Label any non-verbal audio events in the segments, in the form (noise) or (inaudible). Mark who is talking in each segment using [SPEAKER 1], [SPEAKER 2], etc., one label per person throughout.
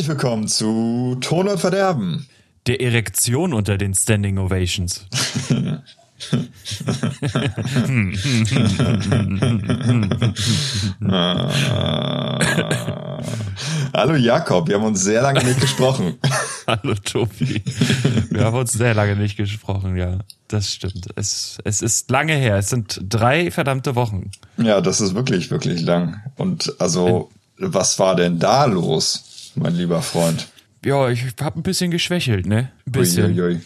[SPEAKER 1] Herzlich willkommen zu Ton und Verderben.
[SPEAKER 2] Der Erektion unter den Standing Ovations. (laughs)
[SPEAKER 1] Hallo Jakob, wir haben uns sehr lange nicht gesprochen. (laughs)
[SPEAKER 2] Hallo Tobi. Wir haben uns sehr lange nicht gesprochen, ja. Das stimmt. Es, es ist lange her. Es sind drei verdammte Wochen.
[SPEAKER 1] Ja, das ist wirklich, wirklich lang. Und also, was war denn da los, mein lieber Freund?
[SPEAKER 2] Ja, ich habe ein bisschen geschwächelt, ne? Ein bisschen.
[SPEAKER 1] Uiuiui.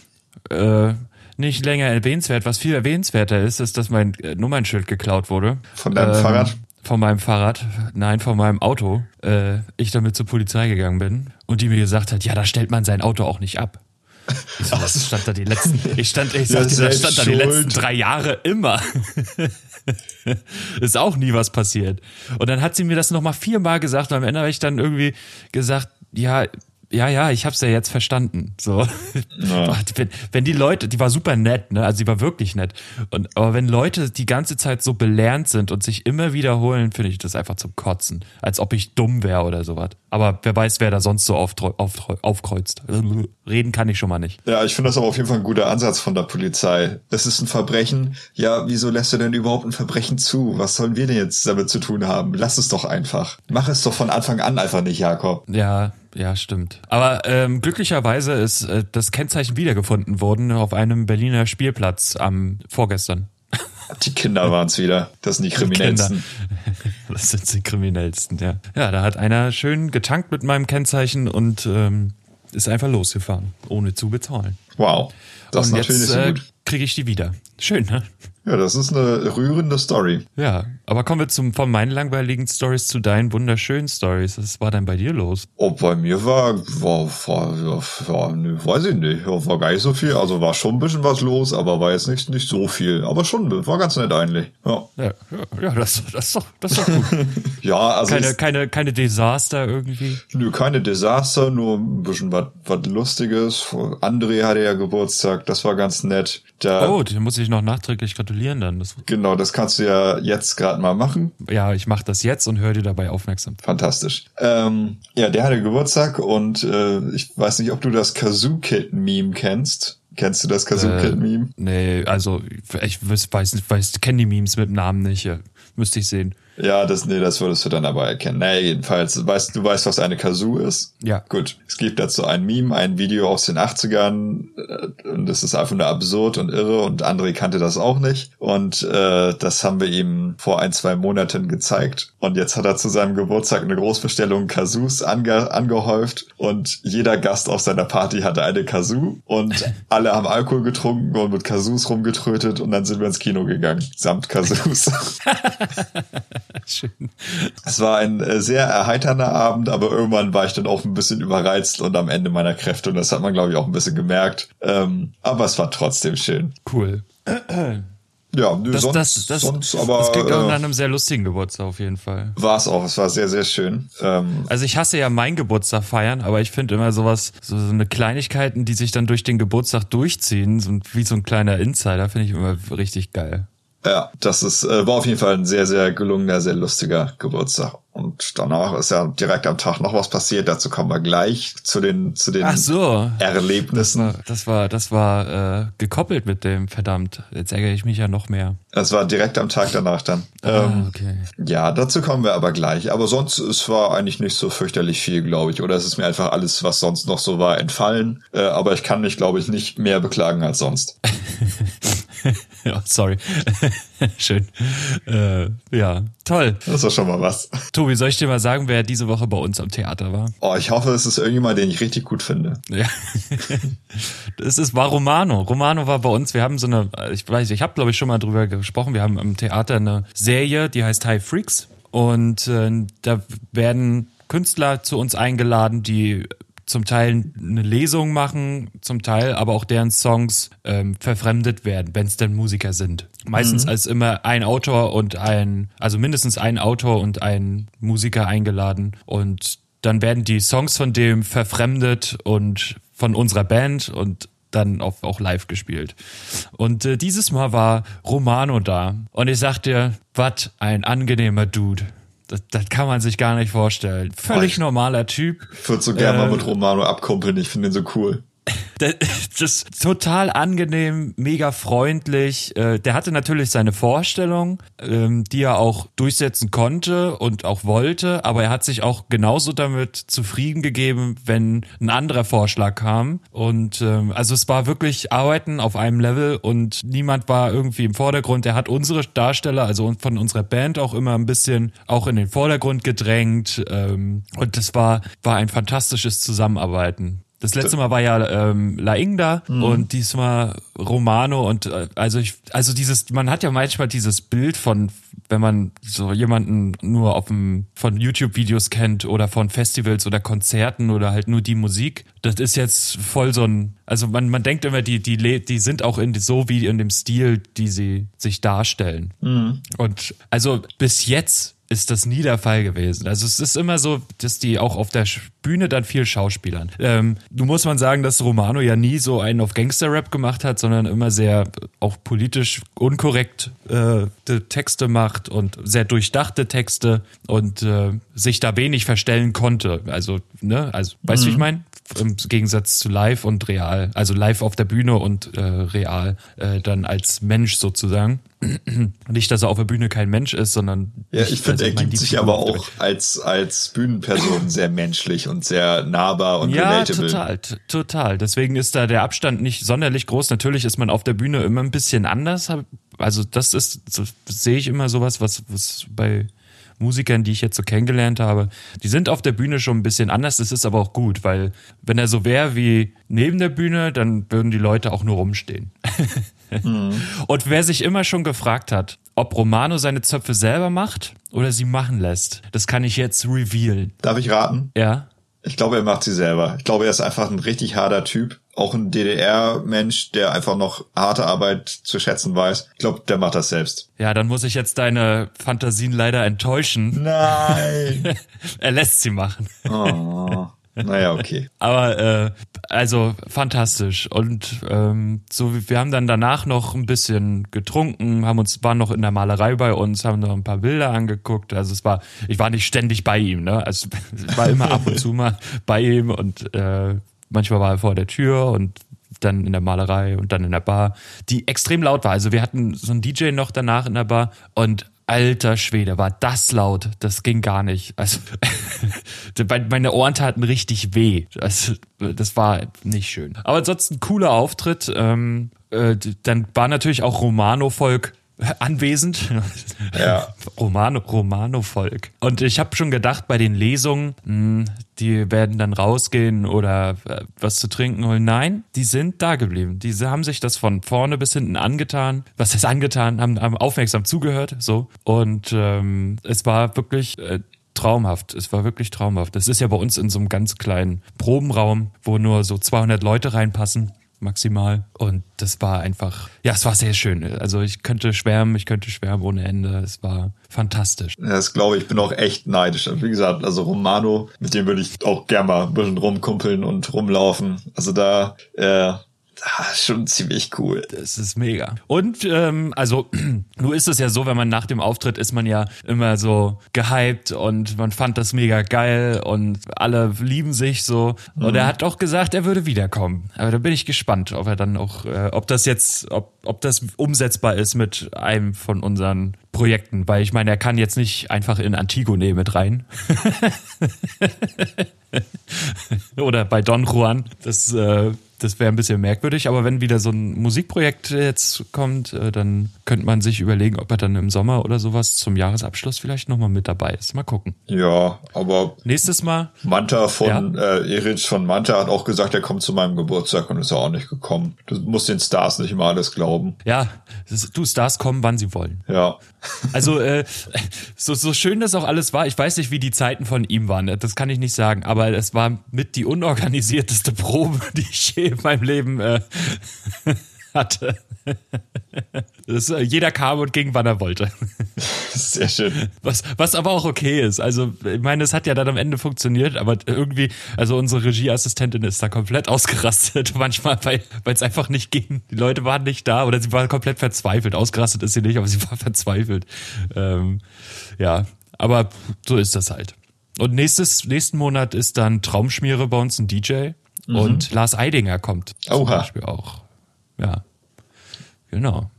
[SPEAKER 2] Äh, nicht länger erwähnenswert. Was viel erwähnenswerter ist, ist, dass mein äh, Nummernschild geklaut wurde.
[SPEAKER 1] Von deinem
[SPEAKER 2] Ähm,
[SPEAKER 1] Fahrrad?
[SPEAKER 2] Von meinem Fahrrad, nein, von meinem Auto. Äh, ich damit zur Polizei gegangen bin und die mir gesagt hat, ja, da stellt man sein Auto auch nicht ab. (laughs) Ich so, das stand da die letzten, ich stand, ich
[SPEAKER 1] Ja,
[SPEAKER 2] sagte, das stand da die letzten drei Jahre immer. (laughs) ist auch nie was passiert. Und dann hat sie mir das nochmal viermal gesagt und am Ende habe ich dann irgendwie gesagt, ja, ja, ja, ich hab's ja jetzt verstanden. So. (laughs) Wenn, wenn die Leute, die war super nett, ne? Also die war wirklich nett. Und, aber wenn Leute die ganze Zeit so belernt sind und sich immer wiederholen, finde ich das einfach zum Kotzen. Als ob ich dumm wäre oder sowas. Aber wer weiß, wer da sonst so aufkreuzt. Reden kann ich schon mal nicht.
[SPEAKER 1] Ja, ich finde das aber auf jeden Fall ein guter Ansatz von der Polizei. Es ist ein Verbrechen. Ja, wieso lässt du denn überhaupt ein Verbrechen zu? Was sollen wir denn jetzt damit zu tun haben? Lass es doch einfach. Mach es doch von Anfang an einfach nicht, Jakob.
[SPEAKER 2] Ja, ja, stimmt. Aber ähm, glücklicherweise ist äh, das Kennzeichen wiedergefunden worden auf einem Berliner Spielplatz am vorgestern. (laughs)
[SPEAKER 1] Die Kinder waren's wieder. Das sind die Kriminellsten. (laughs)
[SPEAKER 2] Das sind die kriminellsten, ja. Ja, da hat einer schön getankt mit meinem Kennzeichen und ähm, ist einfach losgefahren, ohne zu bezahlen.
[SPEAKER 1] Wow. Das
[SPEAKER 2] und
[SPEAKER 1] ist natürlich
[SPEAKER 2] jetzt äh,
[SPEAKER 1] gut.
[SPEAKER 2] kriege ich die wieder. Schön, ne?
[SPEAKER 1] Ja, das ist eine rührende Story.
[SPEAKER 2] Ja, aber kommen wir zum, von meinen langweiligen Stories zu deinen wunderschönen Stories. Was war denn bei dir los?
[SPEAKER 1] Oh, bei mir war, war, war, war, ne, weiß ich nicht, war gar nicht so viel. Also war schon ein bisschen was los, aber war jetzt nicht, nicht so viel. Aber schon, war ganz nett eigentlich. Ja,
[SPEAKER 2] Ja, ja, ja das, das, ist doch, das ist doch gut. (laughs)
[SPEAKER 1] ja also
[SPEAKER 2] Keine,
[SPEAKER 1] ich,
[SPEAKER 2] keine, keine Desaster irgendwie.
[SPEAKER 1] nö, keine Desaster, nur ein bisschen was was Lustiges. André hatte ja Geburtstag, das war ganz nett. Da,
[SPEAKER 2] Oh, den muss ich noch nachträglich gratulieren dann. Das,
[SPEAKER 1] Genau, das kannst du ja jetzt gerade mal machen.
[SPEAKER 2] ja, ich mache das jetzt und höre dir dabei aufmerksam.
[SPEAKER 1] Fantastisch. Ähm, ja, der hatte Geburtstag und äh, ich weiß nicht, ob du das Kazoo Kid Meme kennst. Kennst du das Kazoo Kid Meme?
[SPEAKER 2] Nee, also ich weiß, weiß nicht, weiß, kenne die Memes mit Namen nicht. Ja. Müsste ich sehen.
[SPEAKER 1] Ja, das, nee, das würdest du dann aber erkennen. Naja, jedenfalls, du weißt, du weißt, was eine Kazoo ist.
[SPEAKER 2] Ja.
[SPEAKER 1] Gut. Es gibt dazu ein Meme, ein Video aus den 80ern äh, und das ist einfach nur absurd und irre und André kannte das auch nicht. Und äh, das haben wir ihm vor ein, zwei Monaten gezeigt. Und jetzt hat er zu seinem Geburtstag eine Großbestellung Kazoos ange angehäuft und jeder Gast auf seiner Party hatte eine Kazoo und (laughs) alle haben Alkohol getrunken und mit Kazoos rumgetrötet und dann sind wir ins Kino gegangen, samt Kazoos. (laughs) (laughs) (laughs)
[SPEAKER 2] Schön.
[SPEAKER 1] Es war ein äh, sehr erheiternder Abend, aber irgendwann war ich dann auch ein bisschen überreizt und am Ende meiner Kräfte und das hat man, glaube ich, auch ein bisschen gemerkt. Ähm, aber es war trotzdem schön.
[SPEAKER 2] Cool. (clears throat)
[SPEAKER 1] Ja, nö,
[SPEAKER 2] Das,
[SPEAKER 1] sonst,
[SPEAKER 2] das, das,
[SPEAKER 1] sonst aber
[SPEAKER 2] das klingt auch nach
[SPEAKER 1] äh,
[SPEAKER 2] einem sehr lustigen Geburtstag auf jeden Fall.
[SPEAKER 1] war es auch. Es war sehr, sehr schön. Ähm,
[SPEAKER 2] Also ich hasse ja meinen Geburtstag feiern, aber ich finde immer sowas, so, so eine Kleinigkeiten, die sich dann durch den Geburtstag durchziehen, so wie so ein kleiner Insider, finde ich immer richtig geil.
[SPEAKER 1] Ja, das ist, äh, war auf jeden Fall ein sehr, sehr gelungener, sehr lustiger Geburtstag. Und danach ist ja direkt am Tag noch was passiert. Dazu kommen wir gleich zu den, zu den
[SPEAKER 2] Ach so.
[SPEAKER 1] Erlebnissen.
[SPEAKER 2] Das war, das war äh, gekoppelt mit dem, verdammt. Jetzt ärgere ich mich ja noch mehr.
[SPEAKER 1] Das war direkt am Tag danach dann.
[SPEAKER 2] Ah,
[SPEAKER 1] Ähm,
[SPEAKER 2] okay.
[SPEAKER 1] Ja, dazu kommen wir aber gleich. Aber sonst, es war eigentlich nicht so fürchterlich viel, glaube ich. Oder es ist mir einfach alles, was sonst noch so war, entfallen. Äh, aber ich kann mich, glaube ich, nicht mehr beklagen als sonst. (laughs) (laughs)
[SPEAKER 2] ja, sorry. (laughs) Schön. Äh, ja, toll.
[SPEAKER 1] Das ist schon mal was.
[SPEAKER 2] Tobi, soll ich dir mal sagen, wer diese Woche bei uns am Theater war?
[SPEAKER 1] Oh, ich hoffe, es ist irgendjemand, den ich richtig gut finde.
[SPEAKER 2] Ja. (laughs) Das ist, war Romano. Romano war bei uns. Wir haben so eine, ich weiß, ich habe glaube ich schon mal drüber gesprochen. Wir haben im Theater eine Serie, die heißt High Freaks. Und äh, da werden Künstler zu uns eingeladen, die zum Teil eine Lesung machen, zum Teil aber auch deren Songs ähm, verfremdet werden, wenn es denn Musiker sind. Meistens als immer ein Autor und ein, also mindestens ein Autor und ein Musiker eingeladen und dann werden die Songs von dem verfremdet und von unserer Band und dann auch, auch live gespielt. Und äh, dieses Mal war Romano da und ich sagte, was ein angenehmer Dude. Das, das kann man sich gar nicht vorstellen. Völlig
[SPEAKER 1] ich,
[SPEAKER 2] normaler Typ.
[SPEAKER 1] Ich würde so gerne äh, mal mit Romano abkumpeln, ich finde ihn so cool. (laughs)
[SPEAKER 2] Das ist total angenehm, mega freundlich. Äh, der hatte natürlich seine Vorstellung, ähm, die er auch durchsetzen konnte und auch wollte, aber er hat sich auch genauso damit zufrieden gegeben, wenn ein anderer Vorschlag kam. Und ähm, also es war wirklich Arbeiten auf einem Level und niemand war irgendwie im Vordergrund. Er hat unsere Darsteller, also von unserer Band auch immer ein bisschen auch in den Vordergrund gedrängt. Ähm, und das war, war ein fantastisches Zusammenarbeiten. Das letzte Mal war ja ähm, La Ingda mhm. und diesmal Romano und äh, also ich also dieses man hat ja manchmal dieses Bild von wenn man so jemanden nur auf dem von YouTube Videos kennt oder von Festivals oder Konzerten oder halt nur die Musik, das ist jetzt voll so ein also man man denkt immer die die die sind auch in so wie in dem Stil, die sie sich darstellen. Mhm. Und also bis jetzt ist das nie der Fall gewesen. Also es ist immer so, dass die auch auf der Bühne dann viel Schauspielern. Ähm, du muss man sagen, dass Romano ja nie so einen auf Gangster-Rap gemacht hat, sondern immer sehr auch politisch unkorrekt äh, Texte macht und sehr durchdachte Texte und äh, sich da wenig verstellen konnte. Also, ne, also, weißt du, mhm. wie ich mhm. meine? Im Gegensatz zu live und real. Also live auf der Bühne und äh, real äh, dann als Mensch sozusagen. (clears throat) Nicht, dass er auf der Bühne kein Mensch ist, sondern.
[SPEAKER 1] Ja, ich finde, er gibt sich aber auch als, als Bühnenperson (clears throat) sehr menschlich und sehr nahbar und
[SPEAKER 2] ja, relatable. total, total. Deswegen ist da der Abstand nicht sonderlich groß. Natürlich ist man auf der Bühne immer ein bisschen anders. Also das ist, sehe ich immer sowas, was, was bei Musikern, die ich jetzt so kennengelernt habe, die sind auf der Bühne schon ein bisschen anders. Das ist aber auch gut, weil wenn er so wäre wie neben der Bühne, dann würden die Leute auch nur rumstehen. mhm. (laughs) Und wer sich immer schon gefragt hat, ob Romano seine Zöpfe selber macht oder sie machen lässt, das kann ich jetzt revealen.
[SPEAKER 1] Darf ich raten?
[SPEAKER 2] Ja.
[SPEAKER 1] Ich glaube, er macht sie selber. Ich glaube, er ist einfach ein richtig harter Typ. Auch ein DDR-Mensch, der einfach noch harte Arbeit zu schätzen weiß. Ich glaube, der macht das selbst.
[SPEAKER 2] Ja, dann muss ich jetzt deine Fantasien leider enttäuschen.
[SPEAKER 1] Nein. (laughs)
[SPEAKER 2] er lässt sie machen.
[SPEAKER 1] Oh. Naja, okay. (laughs)
[SPEAKER 2] Aber äh, also fantastisch. Und ähm, so, wir haben dann danach noch ein bisschen getrunken, haben uns, waren noch in der Malerei bei uns, haben noch ein paar Bilder angeguckt. Also es war, ich war nicht ständig bei ihm, ne? Also (laughs) ich war immer ab und zu mal bei ihm und äh, manchmal war er vor der Tür und dann in der Malerei und dann in der Bar, die extrem laut war. Also wir hatten so einen DJ noch danach in der Bar und Alter Schwede, war das laut. Das ging gar nicht. Also (laughs) meine Ohren taten richtig weh. Also, das war nicht schön. Aber ansonsten cooler Auftritt. Ähm, äh, dann war natürlich auch Romano-Volk anwesend. (laughs)
[SPEAKER 1] Ja.
[SPEAKER 2] Romano, Romano-Volk. Und ich habe schon gedacht, bei den Lesungen, mh, hm, die werden dann rausgehen oder äh, was zu trinken holen. Nein, die sind da geblieben. Diese haben sich das von vorne bis hinten angetan. Was ist angetan? Haben, haben aufmerksam zugehört. So. Und ähm, es war wirklich äh, traumhaft. Es war wirklich traumhaft. Das ist ja bei uns in so einem ganz kleinen Probenraum, wo nur so 200 Leute reinpassen maximal. Und das war einfach, ja, es war sehr schön. Also ich könnte schwärmen, ich könnte schwärmen ohne Ende. Es war fantastisch.
[SPEAKER 1] Ja, das glaube ich, bin auch echt neidisch. Wie gesagt, also Romano, mit dem würde ich auch gerne mal ein bisschen rumkumpeln und rumlaufen. Also da, äh, schon ziemlich cool.
[SPEAKER 2] Das ist mega. Und ähm, also, (clears throat) nur ist es ja so, wenn man nach dem Auftritt ist man ja immer so gehypt und man fand das mega geil und alle lieben sich so. Und mhm. er hat auch gesagt, er würde wiederkommen. Aber da bin ich gespannt, ob er dann auch, äh, ob das jetzt, ob, ob das umsetzbar ist mit einem von unseren Projekten, weil ich meine, er kann jetzt nicht einfach in Antigone mit rein. (laughs) Oder bei Don Juan. Das äh, das wäre ein bisschen merkwürdig, aber wenn wieder so ein Musikprojekt jetzt kommt, äh, dann könnte man sich überlegen, ob er dann im Sommer oder sowas zum Jahresabschluss vielleicht nochmal mit dabei ist. Mal gucken.
[SPEAKER 1] Ja, aber.
[SPEAKER 2] Nächstes Mal.
[SPEAKER 1] Manta von, ja? äh, Erich von Manta hat auch gesagt, er kommt zu meinem Geburtstag und ist auch nicht gekommen. Du musst den Stars nicht immer alles glauben.
[SPEAKER 2] Ja, du Stars kommen, wann sie wollen.
[SPEAKER 1] Ja.
[SPEAKER 2] Also, äh, so, so schön das auch alles war, ich weiß nicht, wie die Zeiten von ihm waren, das kann ich nicht sagen, aber es war mit die unorganisierteste Probe, (laughs) die ich je in meinem Leben äh, (laughs) hatte. Das, äh, jeder kam und ging, wann er wollte.
[SPEAKER 1] Sehr schön.
[SPEAKER 2] Was, was aber auch okay ist. Also, ich meine, es hat ja dann am Ende funktioniert, aber irgendwie, also unsere Regieassistentin ist da komplett ausgerastet, (laughs) manchmal, weil es einfach nicht ging. Die Leute waren nicht da oder sie war komplett verzweifelt. Ausgerastet ist sie nicht, aber sie war verzweifelt. Ähm, ja, aber so ist das halt. Und nächstes, nächsten Monat ist dann Traumschmiere bei uns ein DJ mhm. und Lars Eidinger kommt
[SPEAKER 1] Oha. zum
[SPEAKER 2] Beispiel auch. Ja, genau.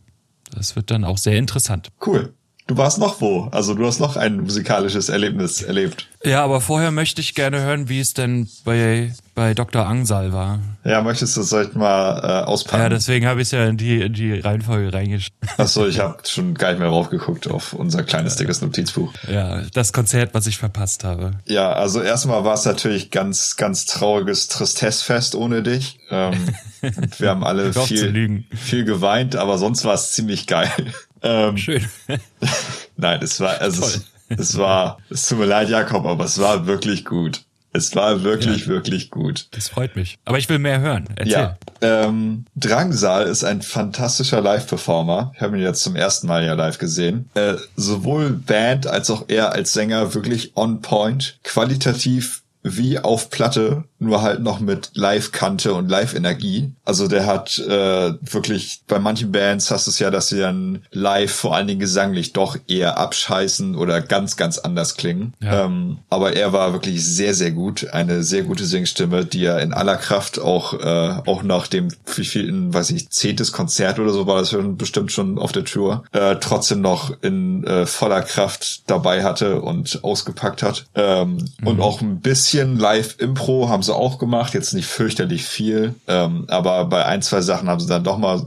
[SPEAKER 2] Das wird dann auch sehr interessant.
[SPEAKER 1] Cool. Du warst noch wo? Also du hast noch ein musikalisches Erlebnis erlebt.
[SPEAKER 2] Ja, aber vorher möchte ich gerne hören, wie es denn bei, bei Dr. Angsal war.
[SPEAKER 1] Ja, möchtest du das vielleicht mal äh, auspacken?
[SPEAKER 2] Ja, deswegen habe ich es ja in die, in die Reihenfolge reingeschrieben. (laughs)
[SPEAKER 1] Achso, ich habe schon gar nicht mehr raufgeguckt auf unser kleines, dickes Notizbuch.
[SPEAKER 2] Ja, das Konzert, was ich verpasst habe.
[SPEAKER 1] Ja, also erstmal war es natürlich ganz, ganz trauriges Tristessfest ohne dich. Ähm, (laughs) wir haben alle viel, viel geweint, aber sonst war es ziemlich geil.
[SPEAKER 2] Ähm, Schön. (laughs)
[SPEAKER 1] nein, es war, also es, es, war, es tut mir leid, Jakob, aber es war wirklich gut. Es war wirklich, ja, wirklich gut.
[SPEAKER 2] Das freut mich. Aber ich will mehr hören. Erzähl. Ja,
[SPEAKER 1] ähm, Drangsal ist ein fantastischer Live-Performer. Ich habe ihn jetzt zum ersten Mal ja live gesehen. Äh, sowohl Band als auch er als Sänger wirklich on point. Qualitativ wie auf Platte, nur halt noch mit Live-Kante und Live-Energie. Also der hat äh, wirklich, bei manchen Bands hast du es ja, dass sie dann live vor allen Dingen gesanglich doch eher abscheißen oder ganz, ganz anders klingen. Ja. Ähm, aber er war wirklich sehr, sehr gut. Eine sehr gute Singstimme, die er in aller Kraft auch, äh, auch nach dem, wie viel, in, weiß ich, zehntes Konzert oder so war das bestimmt schon auf der Tour, äh, trotzdem noch in äh, voller Kraft dabei hatte und ausgepackt hat. Ähm, mhm. Und auch ein bisschen bisschen Live-Impro haben sie auch gemacht, jetzt nicht fürchterlich viel, ähm, aber bei ein, zwei Sachen haben sie dann doch mal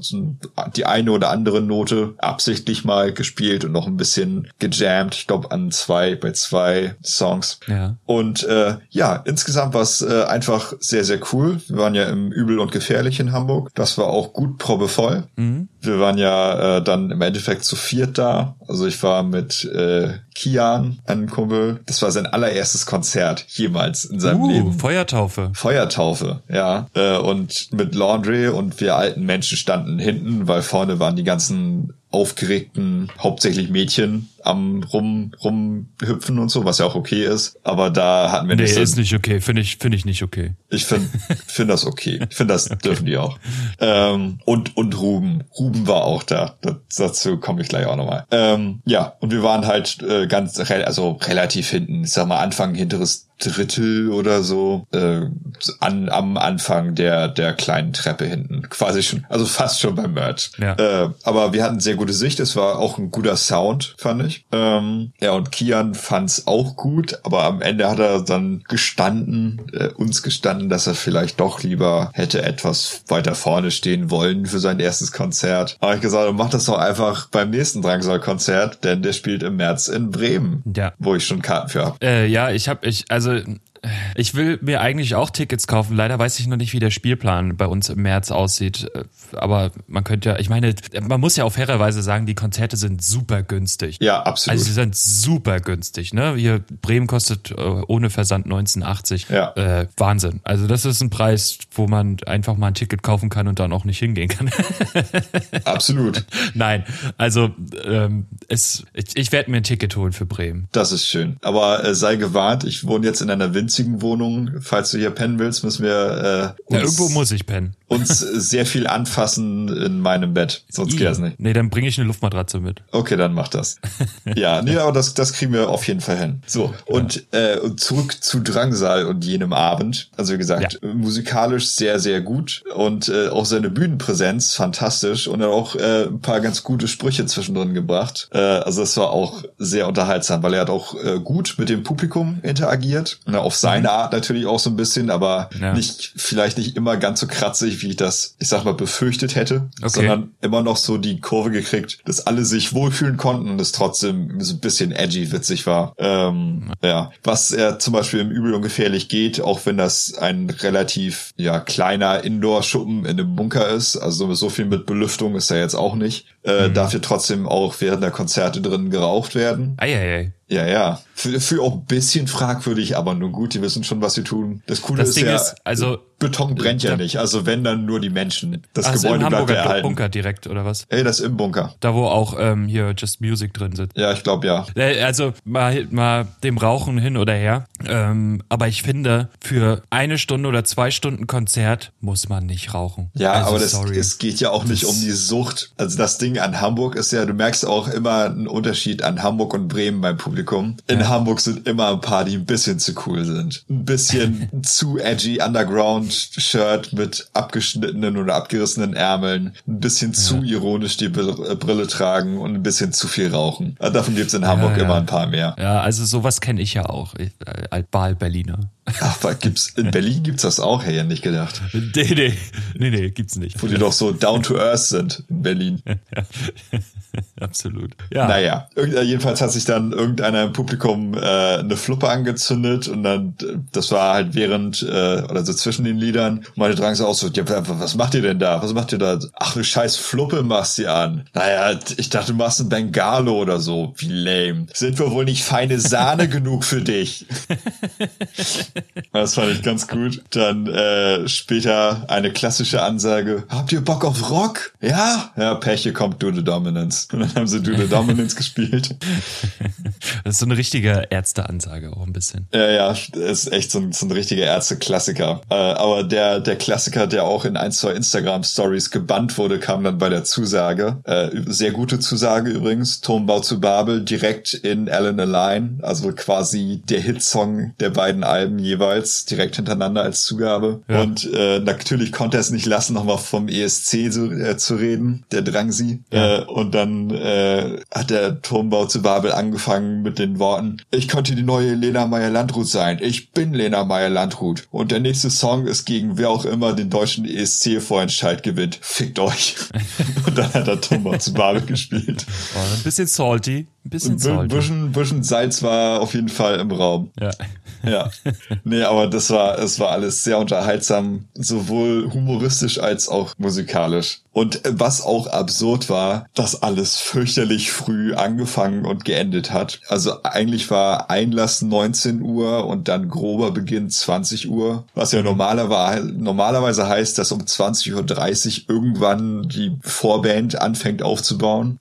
[SPEAKER 1] die eine oder andere Note absichtlich mal gespielt und noch ein bisschen gejammt. Ich glaube an zwei, bei zwei Songs.
[SPEAKER 2] Ja.
[SPEAKER 1] Und äh, ja, insgesamt war es äh, einfach sehr, sehr cool. Wir waren ja im Übel und Gefährlich in Hamburg. Das war auch gut probevoll. Mhm. Wir waren ja äh, dann im Endeffekt zu viert da. Also ich war mit äh, Kian, einem Kumpel. Das war sein allererstes Konzert jemals in seinem uh, Leben.
[SPEAKER 2] Feuertaufe.
[SPEAKER 1] Feuertaufe, ja. Äh, und mit Laundry und wir alten Menschen standen hinten, weil vorne waren die ganzen aufgeregten, hauptsächlich Mädchen am rum rumhüpfen und so, was ja auch okay ist. Aber da hatten wir
[SPEAKER 2] nee, nicht. Nee, ist nicht okay. Finde ich finde ich nicht okay.
[SPEAKER 1] Ich finde finde das okay. Ich finde das (laughs) okay. dürfen die auch. Ähm, und und Ruben. Ruben war auch da. Das, dazu komme ich gleich auch nochmal. Ähm, ja, und wir waren halt äh, ganz also relativ hinten. Ich sag mal Anfang hinteres Drittel oder so äh, an, am Anfang der der kleinen Treppe hinten, quasi schon, also fast schon beim Merch. Ja. Äh, aber wir hatten sehr gute Sicht. Es war auch ein guter Sound, fand ich. Ähm, ja und Kian fand's auch gut, aber am Ende hat er dann gestanden, äh, uns gestanden, dass er vielleicht doch lieber hätte etwas weiter vorne stehen wollen für sein erstes Konzert. Aber ich gesagt, mach das doch einfach beim nächsten Drangsal-Konzert, denn der spielt im März in Bremen,
[SPEAKER 2] ja.
[SPEAKER 1] wo ich schon Karten für habe.
[SPEAKER 2] Äh, ja, ich habe ich also also ich will mir eigentlich auch Tickets kaufen. Leider weiß ich noch nicht, wie der Spielplan bei uns im März aussieht. Aber man könnte ja, ich meine, man muss ja auf fairerweise sagen, die Konzerte sind super günstig.
[SPEAKER 1] Ja, absolut.
[SPEAKER 2] Also sie sind super günstig. Ne? Hier Bremen kostet äh, ohne Versand 1980.
[SPEAKER 1] Ja.
[SPEAKER 2] Äh, Wahnsinn. Also das ist ein Preis, wo man einfach mal ein Ticket kaufen kann und dann auch nicht hingehen kann. (laughs)
[SPEAKER 1] absolut.
[SPEAKER 2] Nein, also ähm, es, ich, ich werde mir ein Ticket holen für Bremen.
[SPEAKER 1] Das ist schön. Aber äh, sei gewarnt, ich wohne jetzt in einer winzigen Wohnung. Falls du hier pennen willst, müssen wir
[SPEAKER 2] äh, uns, ja, irgendwo muss ich pennen.
[SPEAKER 1] Uns sehr viel anfassen in meinem Bett. Sonst geht das nicht.
[SPEAKER 2] Nee, dann bringe ich eine Luftmatratze mit.
[SPEAKER 1] Okay, dann mach das. (laughs) ja, nee, aber das, das kriegen wir auf jeden Fall hin. So, und, ja. äh, und zurück zu Drangsal und jenem Abend. Also wie gesagt, ja. musikalisch sehr, sehr gut und äh, auch seine Bühnenpräsenz fantastisch und er auch äh, ein paar ganz gute Sprüche zwischendrin gebracht. Äh, also es war auch sehr unterhaltsam, weil er hat auch äh, gut mit dem Publikum interagiert. Na, auf seine mhm. Art natürlich auch so ein bisschen, aber ja. nicht, vielleicht nicht immer ganz so kratzig, wie ich das, ich sag mal, befürchtet hätte, okay. sondern immer noch so die Kurve gekriegt, dass alle sich wohlfühlen konnten und es trotzdem so ein bisschen edgy witzig war. Ähm, ja, was er zum Beispiel im Übel und Gefährlich geht, auch wenn das ein relativ, ja, kleiner Indoor-Schuppen in einem Bunker ist, also so viel mit Belüftung ist er jetzt auch nicht, äh, mhm. darf hier trotzdem auch während der Konzerte drin geraucht werden.
[SPEAKER 2] Eieiei.
[SPEAKER 1] Ja, ja. Für, für auch ein bisschen fragwürdig, aber nun gut, die wissen schon, was sie tun. Das Coole
[SPEAKER 2] das
[SPEAKER 1] ist
[SPEAKER 2] Ding
[SPEAKER 1] ja,
[SPEAKER 2] ist, also
[SPEAKER 1] Beton brennt ja nicht. Also wenn dann nur die Menschen. Das
[SPEAKER 2] Ach,
[SPEAKER 1] Gebäude
[SPEAKER 2] im
[SPEAKER 1] bleibt
[SPEAKER 2] ja
[SPEAKER 1] erhalten.
[SPEAKER 2] Bunker direkt oder was?
[SPEAKER 1] Ey, das ist im Bunker.
[SPEAKER 2] Da wo auch ähm, hier Just Music drin sitzt.
[SPEAKER 1] Ja, ich glaube ja.
[SPEAKER 2] Äh, also mal mal dem Rauchen hin oder her. Ähm, aber ich finde, für eine Stunde oder zwei Stunden Konzert muss man nicht rauchen.
[SPEAKER 1] Ja, also, aber das, es geht ja auch nicht das um die Sucht. Also das Ding an Hamburg ist ja, du merkst auch immer einen Unterschied an Hamburg und Bremen beim Publikum. In ja. Hamburg sind immer ein paar, die ein bisschen zu cool sind. Ein bisschen (laughs) zu edgy Underground-Shirt mit abgeschnittenen oder abgerissenen Ärmeln. Ein bisschen ja. zu ironisch die Brille tragen und ein bisschen zu viel rauchen. Davon gibt's in Hamburg ja, immer ein paar mehr.
[SPEAKER 2] Ja, also sowas kenne ich ja auch. Äh, Altbal-Berliner. (laughs)
[SPEAKER 1] Was gibt's, in Berlin gibt's das auch, hätte ich nicht gedacht.
[SPEAKER 2] Nee, nee, nee, nee, gibt's nicht.
[SPEAKER 1] Wo die doch so down to earth sind in Berlin. (laughs)
[SPEAKER 2] Absolut.
[SPEAKER 1] Ja. Naja, äh, jedenfalls hat sich dann irgendeiner im Publikum äh, eine Fluppe angezündet und dann, das war halt während, äh, oder so zwischen den Liedern, meine Drang so auch so, ja, was macht ihr denn da? Was macht ihr da? Ach, eine scheiß Fluppe machst du an. Naja, ich dachte, du machst ein Bengalo oder so. Wie lame. Sind wir wohl nicht feine Sahne (laughs) genug für dich? Das fand ich ganz gut. Dann äh, später eine klassische Ansage, habt ihr Bock auf Rock? Ja? Ja, Peche kommt Do the Dominance. Und dann haben sie Do the (laughs) Dominance gespielt.
[SPEAKER 2] Das ist so eine richtige Ärzteansage auch ein bisschen.
[SPEAKER 1] Ja, ja, ist echt so ein, so ein richtiger Ärzte-Klassiker. Äh, aber der, der Klassiker, der auch in ein, zwei Instagram-Stories gebannt wurde, kam dann bei der Zusage. Äh, sehr gute Zusage übrigens. Turmbau zu Babel direkt in Alan Align, also quasi der Hitsong der beiden Alben jeweils, direkt hintereinander als Zugabe. Ja. Und äh, natürlich konnte er es nicht lassen, nochmal vom ESC zu, äh, zu reden. Der drang sie. Ja. Äh, und dann äh, hat der Turmbau zu Babel angefangen mit den Worten, ich konnte die neue Lena Meyer-Landrut sein. Ich bin Lena Meyer-Landrut. Und der nächste Song ist gegen wer auch immer den deutschen ESC-Vorentscheid gewinnt. Fickt euch. (laughs) und dann hat der Turmbau zu Babel gespielt.
[SPEAKER 2] Oh, ein bisschen salty. Ein bisschen.
[SPEAKER 1] Ein bisschen, bisschen Salz war auf jeden Fall im Raum.
[SPEAKER 2] Ja.
[SPEAKER 1] Ja. Nee, aber das war, es war alles sehr unterhaltsam, sowohl humoristisch als auch musikalisch. Und was auch absurd war, dass alles fürchterlich früh angefangen und geendet hat. Also eigentlich war Einlass 19 Uhr und dann grober Beginn 20 Uhr, was ja normalerweise, normalerweise heißt, dass um 20.30 Uhr irgendwann die Vorband anfängt aufzubauen.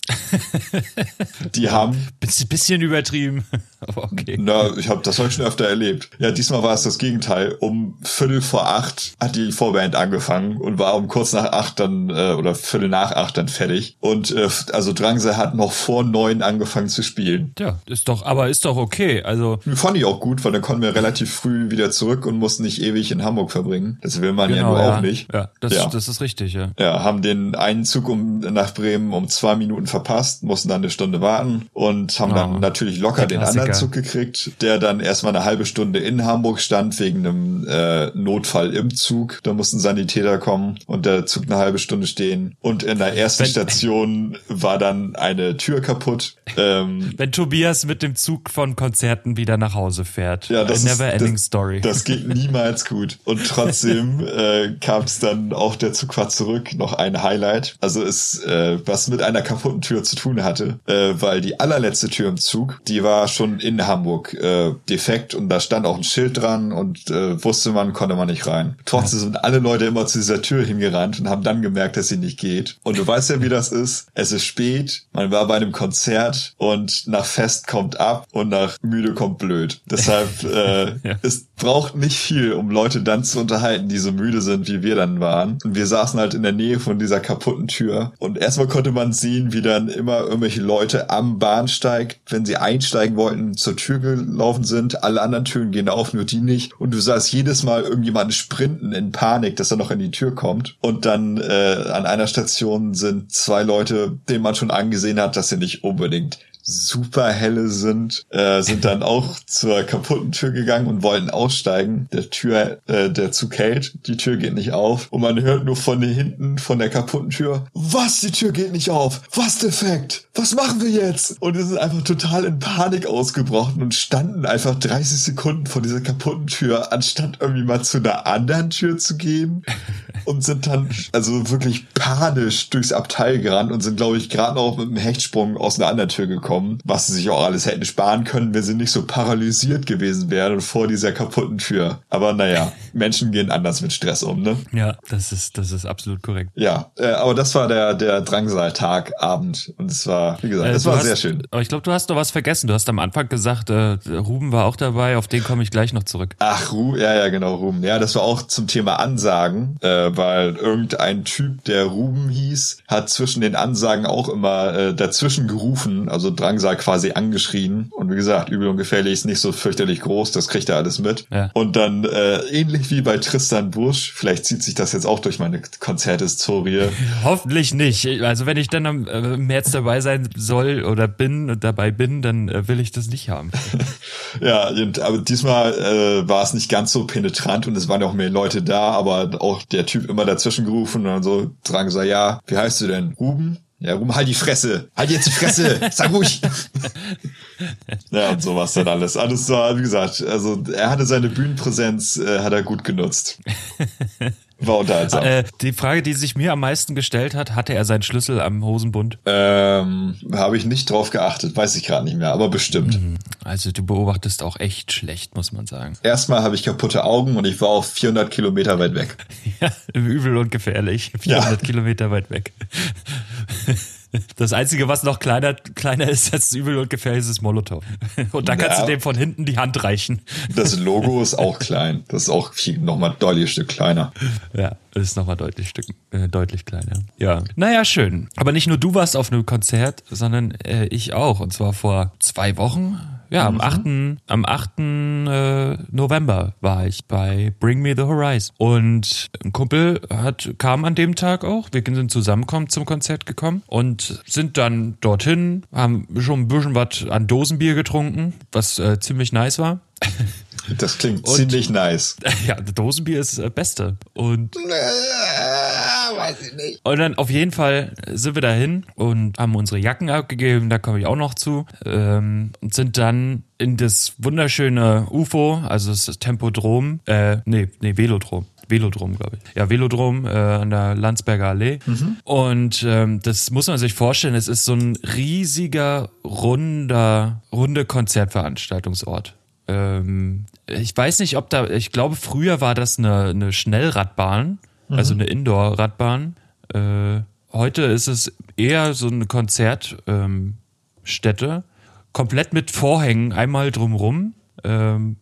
[SPEAKER 1] (laughs) die haben...
[SPEAKER 2] Bisschen übertrieben. (laughs) okay.
[SPEAKER 1] Na, ich hab, das habe ich schon öfter erlebt. Ja, diesmal war es das Gegenteil. Um Viertel vor acht hat die Vorband angefangen und war um kurz nach acht dann, äh, oder Viertel nach acht dann fertig. Und äh, also Drangsal hat noch vor neun angefangen zu spielen.
[SPEAKER 2] Ja, ist doch, aber ist doch okay. Also.
[SPEAKER 1] Fand ich auch gut, weil dann konnten wir relativ früh wieder zurück und mussten nicht ewig in Hamburg verbringen. Das will man genau, ja nur ja. auch nicht.
[SPEAKER 2] Ja das, ja, das ist richtig, ja.
[SPEAKER 1] Ja, haben den einen Zug um, nach Bremen um zwei Minuten verpasst, mussten dann eine Stunde warten und haben oh, dann natürlich locker den anderen Zug gekriegt, der dann erstmal eine halbe Stunde in Hamburg stand wegen einem äh, Notfall im Zug. Da mussten Sanitäter kommen und der Zug eine halbe Stunde stehen. Und in der ersten Wenn, Station war dann eine Tür kaputt.
[SPEAKER 2] Ähm, (laughs) Wenn Tobias mit dem Zug von Konzerten wieder nach Hause fährt. Ja, das never ist, ending
[SPEAKER 1] das,
[SPEAKER 2] story.
[SPEAKER 1] Das geht niemals gut. Und trotzdem (laughs) äh, kam es dann auch der Zug war zurück. Noch ein Highlight. Also es äh, was mit einer kaputten Tür zu tun hatte, äh, weil die allerletzte Tür im Zug, die war schon in Hamburg äh, defekt und da stand auch ein Schild dran und äh, wusste man, konnte man nicht rein. Trotzdem sind alle Leute immer zu dieser Tür hingerannt und haben dann gemerkt, dass sie nicht geht. Und du weißt ja, wie das ist. Es ist spät, man war bei einem Konzert und nach Fest kommt ab und nach müde kommt blöd. Deshalb, äh, (laughs) ja. es braucht nicht viel, um Leute dann zu unterhalten, die so müde sind, wie wir dann waren. Und wir saßen halt in der Nähe von dieser kaputten Tür. Und erstmal konnte man sehen, wie dann immer irgendwelche Leute am Bahnsteig, wenn sie einsteigen wollten, zur Tür gelaufen sind. Alle anderen Türen gehen auf, nur die nicht. Und du sahst jedes Mal irgendjemanden sprinten in Panik, dass er noch in die Tür kommt. Und dann äh, an einer Station sind zwei Leute, denen man schon angesehen hat, dass sie nicht unbedingt super helle sind, äh, sind dann auch zur kaputten Tür gegangen und wollten aussteigen. Der Tür, äh, der Zug hält, die Tür geht nicht auf. Und man hört nur von hinten von der kaputten Tür, was, die Tür geht nicht auf, was defekt, was machen wir jetzt? Und es ist einfach total in Panik ausgebrochen und standen einfach 30 Sekunden vor dieser kaputten Tür, anstatt irgendwie mal zu einer anderen Tür zu gehen. (laughs) Und sind dann also wirklich panisch durchs Abteil gerannt und sind, glaube ich, gerade noch mit einem Hechtsprung aus einer anderen Tür gekommen kommen, was sie sich auch alles hätten sparen können, wenn sie nicht so paralysiert gewesen wären vor dieser kaputten Tür. Aber naja, (laughs) Menschen gehen anders mit Stress um, ne?
[SPEAKER 2] Ja, das ist, das ist absolut korrekt.
[SPEAKER 1] Ja, äh, aber das war der, der Drangsal-Tag, Abend. Und es war wie gesagt, es war
[SPEAKER 2] hast,
[SPEAKER 1] sehr schön.
[SPEAKER 2] Aber ich glaube, du hast noch was vergessen. Du hast am Anfang gesagt, äh, Ruben war auch dabei, auf den komme ich gleich noch zurück.
[SPEAKER 1] Ach, Ruben, ja, ja, genau, Ruben. Ja, das war auch zum Thema Ansagen, äh, weil irgendein Typ, der Ruben hieß, hat zwischen den Ansagen auch immer äh, dazwischen gerufen, also Drangsal quasi angeschrien. Und wie gesagt, übel und gefährlich ist nicht so fürchterlich groß, das kriegt er alles mit.
[SPEAKER 2] Ja.
[SPEAKER 1] Und dann äh, ähnlich wie bei Tristan Busch, vielleicht zieht sich das jetzt auch durch meine Konzerthistorie. (laughs)
[SPEAKER 2] Hoffentlich nicht. Also wenn ich dann am äh, im März dabei sein soll oder bin und dabei bin, dann äh, will ich das nicht haben. (laughs)
[SPEAKER 1] ja, aber diesmal äh, war es nicht ganz so penetrant und es waren auch mehr Leute da, aber auch der Typ immer dazwischen gerufen und dann so dran gesagt, ja, wie heißt du denn? Ruben? Ja, Ruben, halt die Fresse. Halt jetzt die Fresse. Sag ruhig. (laughs) ja, und so war's dann alles. Alles war, wie gesagt, also er hatte seine Bühnenpräsenz, äh, hat er gut genutzt. (laughs) War unterhaltsam.
[SPEAKER 2] Äh, die Frage, die sich mir am meisten gestellt hat, hatte er seinen Schlüssel am Hosenbund?
[SPEAKER 1] Ähm, habe ich nicht drauf geachtet, weiß ich gerade nicht mehr, aber bestimmt.
[SPEAKER 2] Also du beobachtest auch echt schlecht, muss man sagen.
[SPEAKER 1] Erstmal habe ich kaputte Augen und ich war auf 400 Kilometer weit weg. (laughs)
[SPEAKER 2] Ja, übel und gefährlich. 400
[SPEAKER 1] Ja.
[SPEAKER 2] Kilometer weit weg. Das Einzige, was noch kleiner, kleiner ist als übel und gefährlich, ist das Molotow. Und da kannst
[SPEAKER 1] Ja.
[SPEAKER 2] du dem von hinten die Hand reichen.
[SPEAKER 1] Das Logo ist auch klein. Das ist auch viel, noch mal deutlich Stück kleiner.
[SPEAKER 2] Ja, das ist nochmal deutlich, Stück, äh, deutlich kleiner. Ja. Naja, schön. Aber nicht nur du warst auf einem Konzert, sondern äh, ich auch. Und zwar vor zwei Wochen. Ja, am 8. Am 8. Äh, November war ich bei Bring Me the Horizon. Und ein Kumpel hat, kam an dem Tag auch. Wir sind zusammenkommen zum Konzert gekommen und sind dann dorthin, haben schon ein bisschen was an Dosenbier getrunken, was äh, ziemlich nice war. (laughs)
[SPEAKER 1] Das klingt ziemlich nice. (laughs)
[SPEAKER 2] Ja, Dosenbier ist das Beste. Und
[SPEAKER 1] weiß ich nicht.
[SPEAKER 2] Und dann auf jeden Fall sind wir dahin und haben unsere Jacken abgegeben, da komme ich auch noch zu. Ähm, und sind dann in das wunderschöne UFO, also das Tempodrom, äh, nee, nee, Velodrom. Velodrom, glaube ich. Ja, Velodrom äh, an der Landsberger Allee. Und ähm, das muss man sich vorstellen, es ist so ein riesiger, runder, runde Konzertveranstaltungsort. Ähm, ich weiß nicht, ob da, ich glaube, früher war das eine, eine Schnellradbahn, also eine Indoor-Radbahn. Äh, heute ist es eher so eine Konzertstätte, ähm, komplett mit Vorhängen einmal drumrum. Ähm,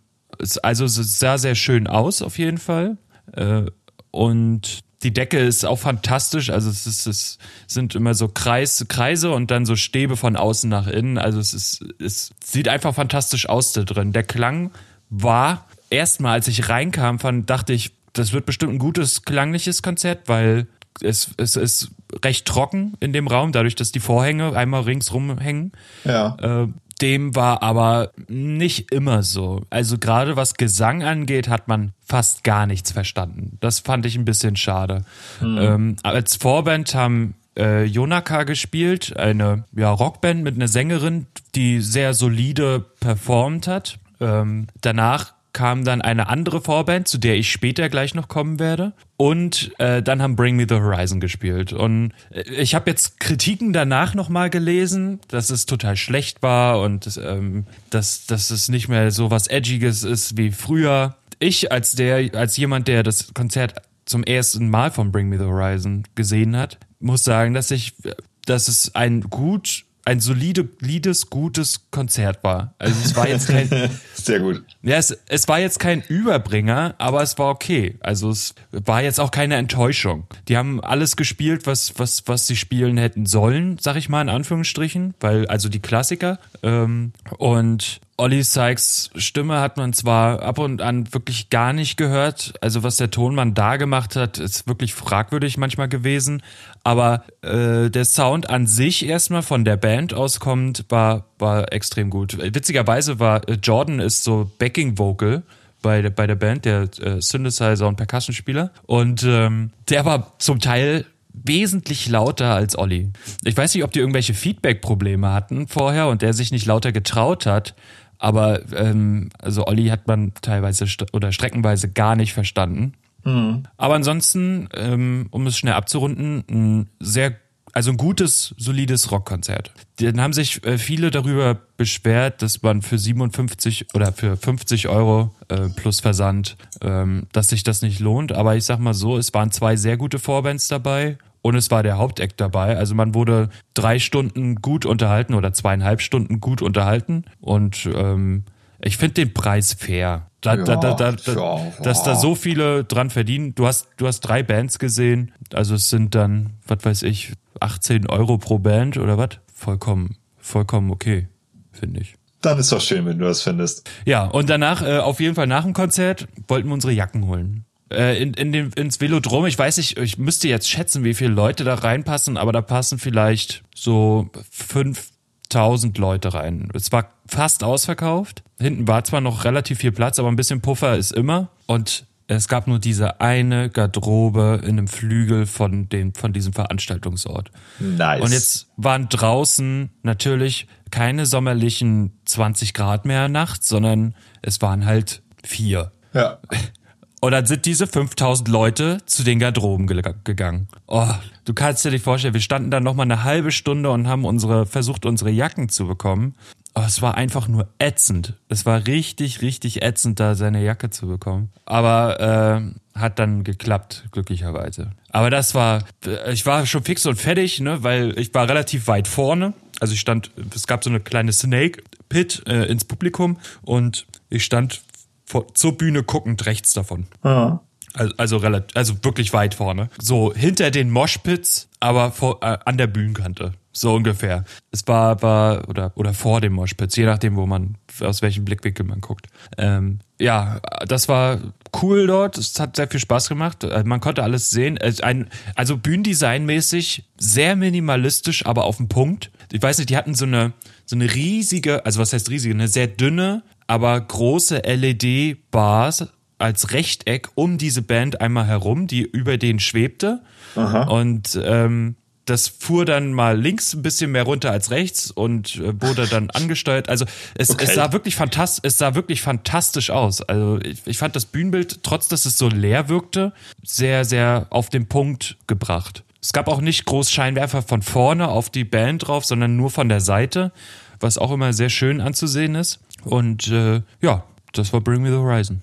[SPEAKER 2] also es sah sehr schön aus auf jeden Fall. Äh, und die Decke ist auch fantastisch. Also es, ist, es sind immer so Kreis, Kreise und dann so Stäbe von außen nach innen. Also es ist, es sieht einfach fantastisch aus da drin. Der Klang war erstmal, als ich reinkam, fand, dachte ich, das wird bestimmt ein gutes klangliches Konzert, weil es, es ist recht trocken in dem Raum, dadurch, dass die Vorhänge einmal ringsrum hängen.
[SPEAKER 1] Ja.
[SPEAKER 2] Äh, dem war aber nicht immer so. Also gerade was Gesang angeht, hat man fast gar nichts verstanden. Das fand ich ein bisschen schade. Ähm, als Vorband haben äh, Jonaka gespielt, eine ja, Rockband mit einer Sängerin, die sehr solide performt hat. Ähm, danach kam dann eine andere Vorband, zu der ich später gleich noch kommen werde. Und äh, dann haben Bring Me the Horizon gespielt. Und äh, ich habe jetzt Kritiken danach nochmal gelesen, dass es total schlecht war und ähm, dass, dass es nicht mehr so was Edgiges ist wie früher. Ich als der, als jemand, der das Konzert zum ersten Mal von Bring Me the Horizon gesehen hat, muss sagen, dass ich, dass es ein gut, ein solide, solides, gutes Konzert war. Also es war jetzt kein, (laughs)
[SPEAKER 1] Sehr gut.
[SPEAKER 2] ja, es, es war jetzt kein Überbringer, aber es war okay. Also es war jetzt auch keine Enttäuschung. Die haben alles gespielt, was, was, was sie spielen hätten sollen, sag ich mal in Anführungsstrichen, weil, also die Klassiker. Ähm, und Olli Sykes Stimme hat man zwar ab und an wirklich gar nicht gehört. Also was der Tonmann da gemacht hat, ist wirklich fragwürdig manchmal gewesen. Aber äh, der Sound an sich erstmal von der Band auskommt, war, war extrem gut. Witzigerweise war äh, Jordan ist so Backing Vocal bei der, bei der Band, der äh, Synthesizer und Percussion-Spieler. Und ähm, der war zum Teil wesentlich lauter als Olli. Ich weiß nicht, ob die irgendwelche Feedback-Probleme hatten vorher und der sich nicht lauter getraut hat. Aber ähm, also Olli hat man teilweise oder streckenweise gar nicht verstanden. Aber ansonsten, ähm, um es schnell abzurunden, ein sehr, also ein gutes, solides Rockkonzert. Dann haben sich äh, viele darüber beschwert, dass man für 57 oder für 50 Euro äh, plus Versand, ähm, dass sich das nicht lohnt. Aber ich sag mal so, es waren zwei sehr gute Vorbands dabei. Und es war der Haupteck dabei. Also man wurde drei Stunden gut unterhalten oder zweieinhalb Stunden gut unterhalten und ähm, ich finde den Preis fair. Da, ja, da, da, da, ja, dass da so viele dran verdienen. Du hast, du hast drei Bands gesehen, also es sind dann, was weiß ich, 18 Euro pro Band oder was? Vollkommen, vollkommen okay, finde ich.
[SPEAKER 1] Dann ist doch schön, wenn du das findest.
[SPEAKER 2] Ja, und danach, äh, auf jeden Fall nach dem Konzert, wollten wir unsere Jacken holen. Äh, in, in den, ins Velodrom, ich weiß nicht, ich müsste jetzt schätzen, wie viele Leute da reinpassen, aber da passen vielleicht so 5000 Leute rein. Es war fast ausverkauft. Hinten war zwar noch relativ viel Platz, aber ein bisschen Puffer ist immer. Und es gab nur diese eine Garderobe in einem Flügel von dem, von diesem Veranstaltungsort.
[SPEAKER 1] Nice.
[SPEAKER 2] Und jetzt waren draußen natürlich keine sommerlichen 20 Grad mehr nachts, sondern es waren halt vier.
[SPEAKER 1] Ja. (laughs)
[SPEAKER 2] Und dann sind diese 5000 Leute zu den Garderoben ge gegangen. Oh, du kannst dir nicht vorstellen, wir standen da nochmal eine halbe Stunde und haben unsere, versucht unsere Jacken zu bekommen. Oh, es war einfach nur ätzend. Es war richtig, richtig ätzend, da seine Jacke zu bekommen. Aber äh, hat dann geklappt, glücklicherweise. Aber das war, ich war schon fix und fertig, ne, weil ich war relativ weit vorne. Also ich stand, es gab so eine kleine Snake Pit äh, ins Publikum und ich stand vor, zur Bühne guckend rechts davon.
[SPEAKER 1] Ja.
[SPEAKER 2] Also, also relativ, also wirklich weit vorne. So hinter den Moshpits, aber vor, äh, an der Bühnenkante. So ungefähr. Es war, war oder, oder vor dem Moshpits, je nachdem, wo man, aus welchem Blickwinkel man guckt. Ähm, ja, das war cool dort. Es hat sehr viel Spaß gemacht. Äh, man konnte alles sehen. Also Bühnendesignmäßig sehr minimalistisch, aber auf den Punkt. Ich weiß nicht, die hatten so eine, so eine riesige, also was heißt riesige, eine sehr dünne, aber große LED-Bars als Rechteck um diese Band einmal herum, die über den schwebte.
[SPEAKER 1] Aha.
[SPEAKER 2] Und ähm, das fuhr dann mal links ein bisschen mehr runter als rechts und äh, wurde dann (laughs) angesteuert. Also es, okay. es sah wirklich fantastisch, es sah wirklich fantastisch aus. Also ich, ich fand das Bühnenbild, trotz dass es so leer wirkte, sehr, sehr auf den Punkt gebracht. Es gab auch nicht groß Scheinwerfer von vorne auf die Band drauf, sondern nur von der Seite, was auch immer sehr schön anzusehen ist. Und äh, ja, das war Bring Me the Horizon.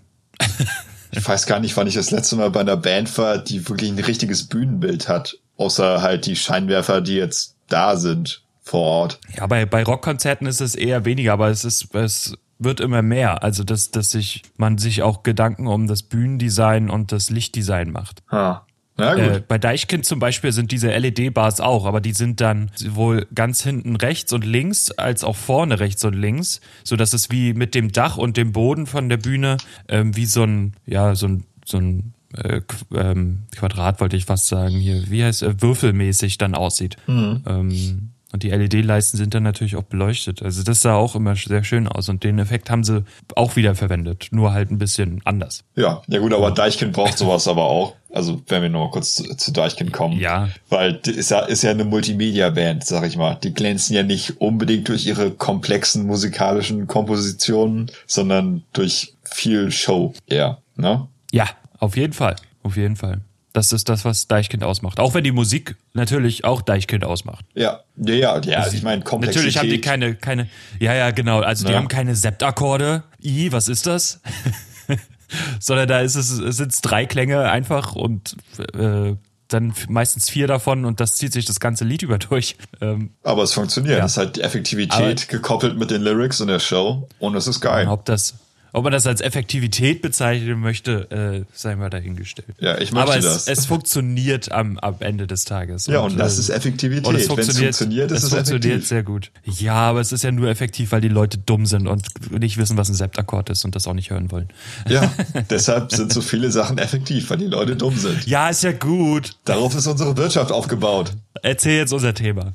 [SPEAKER 1] ich weiß gar nicht, wann ich das letzte Mal bei einer Band war, die wirklich ein richtiges Bühnenbild hat. Außer halt die Scheinwerfer, die jetzt da sind vor Ort.
[SPEAKER 2] Ja, bei, bei Rockkonzerten ist es eher weniger, aber es ist, es wird immer mehr. Also, dass, dass sich, man sich auch Gedanken um das Bühnendesign und das Lichtdesign macht.
[SPEAKER 1] Ha. Ja, gut. Äh,
[SPEAKER 2] bei Deichkind zum Beispiel sind diese LED-Bars auch, aber die sind dann sowohl ganz hinten rechts und links als auch vorne rechts und links, so dass es wie mit dem Dach und dem Boden von der Bühne ähm, wie so ein ja so ein so ein äh, ähm, Quadrat wollte ich fast sagen hier, wie heißt äh, würfelmäßig dann aussieht.
[SPEAKER 1] Mhm.
[SPEAKER 2] Ähm, und die LED-Leisten sind dann natürlich auch beleuchtet. Also das sah auch immer sehr schön aus. Und den Effekt haben sie auch wieder verwendet. Nur halt ein bisschen anders.
[SPEAKER 1] Ja, ja gut, aber Deichkind braucht sowas aber auch. Also wenn wir noch mal kurz zu, zu Deichkind kommen.
[SPEAKER 2] Ja.
[SPEAKER 1] Weil ist ja, ist ja eine Multimedia-Band, sag ich mal. Die glänzen ja nicht unbedingt durch ihre komplexen musikalischen Kompositionen, sondern durch viel Show eher, ne?
[SPEAKER 2] Ja, auf jeden Fall. Auf jeden Fall. Das ist das, was Deichkind ausmacht. Auch wenn die Musik natürlich auch Deichkind ausmacht.
[SPEAKER 1] Ja, ja, ja, ja also ich meine,
[SPEAKER 2] Komplexität. Natürlich haben die keine, keine, ja, ja, genau. Also die haben keine Septakkorde. I, was ist das? (laughs) Sondern da ist es, es sind drei Klänge einfach und äh, dann meistens vier davon und das zieht sich das ganze Lied über durch. Ähm,
[SPEAKER 1] Aber es funktioniert. Ja. Es ist halt die Effektivität Aber gekoppelt mit den Lyrics in der Show und es ist geil.
[SPEAKER 2] Ob das, ob man das als Effektivität bezeichnen möchte, äh, sei mal dahingestellt.
[SPEAKER 1] Ja, ich möchte
[SPEAKER 2] Aber es,
[SPEAKER 1] das.
[SPEAKER 2] es funktioniert am, am Ende des Tages.
[SPEAKER 1] Ja, und, und das äh, ist Effektivität. Und
[SPEAKER 2] es funktioniert, funktioniert, es, es funktioniert effektiv. sehr gut. Ja, aber es ist ja nur effektiv, weil die Leute dumm sind und nicht wissen, was ein Septakkord ist und das auch nicht hören wollen.
[SPEAKER 1] Ja, (laughs) deshalb sind so viele Sachen effektiv, weil die Leute dumm sind.
[SPEAKER 2] Ja, ist ja gut.
[SPEAKER 1] Darauf ist unsere Wirtschaft aufgebaut.
[SPEAKER 2] Erzähl jetzt unser Thema.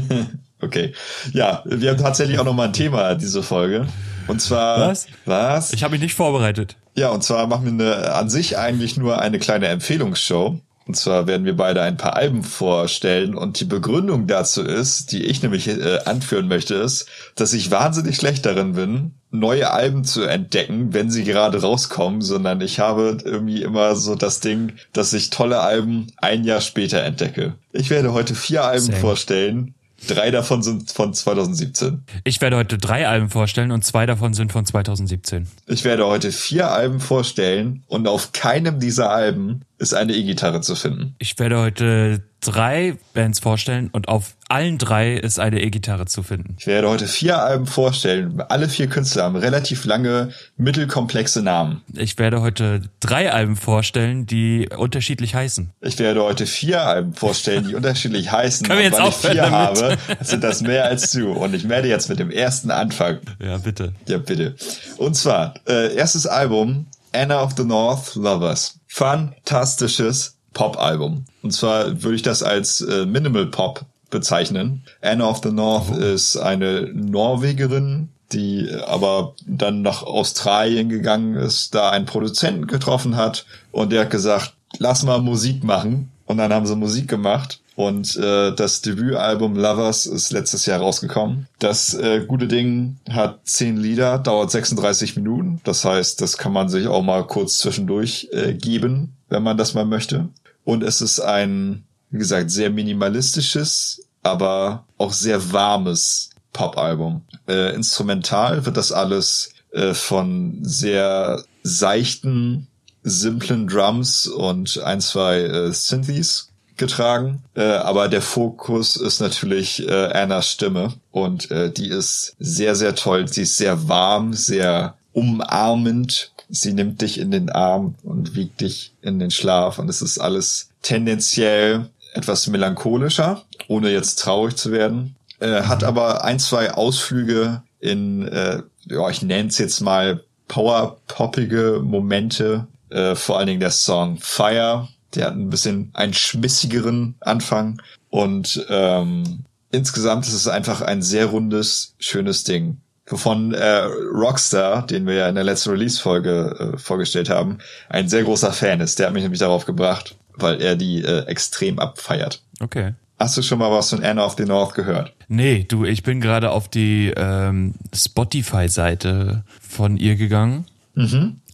[SPEAKER 2] (laughs)
[SPEAKER 1] okay. Ja, wir haben tatsächlich auch noch mal ein Thema diese Folge. Und zwar.
[SPEAKER 2] Was?
[SPEAKER 1] Was?
[SPEAKER 2] Ich habe mich nicht vorbereitet.
[SPEAKER 1] Ja, und zwar machen wir eine, an sich eigentlich nur eine kleine Empfehlungsshow. Und zwar werden wir beide ein paar Alben vorstellen und die Begründung dazu ist, die ich nämlich äh, anführen möchte, ist, dass ich wahnsinnig schlecht darin bin, neue Alben zu entdecken, wenn sie gerade rauskommen, sondern ich habe irgendwie immer so das Ding, dass ich tolle Alben ein Jahr später entdecke. Ich werde heute vier Alben Same. vorstellen, Drei davon sind von 2017.
[SPEAKER 2] Ich werde heute drei Alben vorstellen und zwei davon sind von 2017.
[SPEAKER 1] Ich werde heute vier Alben vorstellen und auf keinem dieser Alben ist eine E-Gitarre zu finden.
[SPEAKER 2] Ich werde heute drei Bands vorstellen und auf allen drei ist eine E-Gitarre zu finden.
[SPEAKER 1] Ich werde heute vier Alben vorstellen. Alle vier Künstler haben relativ lange, mittelkomplexe Namen.
[SPEAKER 2] Ich werde heute drei Alben vorstellen, die unterschiedlich heißen.
[SPEAKER 1] Ich werde heute vier Alben vorstellen, die unterschiedlich heißen. (laughs)
[SPEAKER 2] Können wir jetzt
[SPEAKER 1] und weil ich vier
[SPEAKER 2] damit?
[SPEAKER 1] habe, sind das mehr als du. Und ich werde jetzt mit dem ersten anfangen.
[SPEAKER 2] Ja, bitte.
[SPEAKER 1] Ja, bitte. Und zwar, äh, erstes Album, Anna of the North Lovers. Fantastisches Pop-Album. Und zwar würde ich das als äh, Minimal Pop bezeichnen. Anna of the North ist eine Norwegerin, die aber dann nach Australien gegangen ist, da einen Produzenten getroffen hat und der hat gesagt, lass mal Musik machen. Und dann haben sie Musik gemacht. Und äh, das Debütalbum Lovers ist letztes Jahr rausgekommen. Das äh, gute Ding hat zehn Lieder, dauert 36 Minuten. Das heißt, das kann man sich auch mal kurz zwischendurch äh, geben, wenn man das mal möchte. Und es ist ein, wie gesagt, sehr minimalistisches, aber auch sehr warmes Pop-Album. Äh, instrumental wird das alles äh, von sehr seichten, simplen Drums und ein, zwei äh, Synthes getragen. Äh, aber der Fokus ist natürlich äh, Annas Stimme und äh, die ist sehr, sehr toll. Sie ist sehr warm, sehr umarmend. Sie nimmt dich in den Arm und wiegt dich in den Schlaf und es ist alles tendenziell etwas melancholischer, ohne jetzt traurig zu werden. Äh, hat aber ein, zwei Ausflüge in, äh, ja, ich nenne es jetzt mal power-poppige Momente. Äh, vor allen Dingen der Song Fire, der hat ein bisschen einen schmissigeren Anfang und ähm, insgesamt ist es einfach ein sehr rundes, schönes Ding. Wovon äh, Rockstar, den wir ja in der letzten Release-Folge äh, vorgestellt haben, ein sehr großer Fan ist. Der hat mich nämlich darauf gebracht, weil er die äh, extrem abfeiert.
[SPEAKER 2] Okay.
[SPEAKER 1] Hast du schon mal was von Anna of the North gehört?
[SPEAKER 2] Nee, du, ich bin gerade auf die ähm, Spotify-Seite von ihr gegangen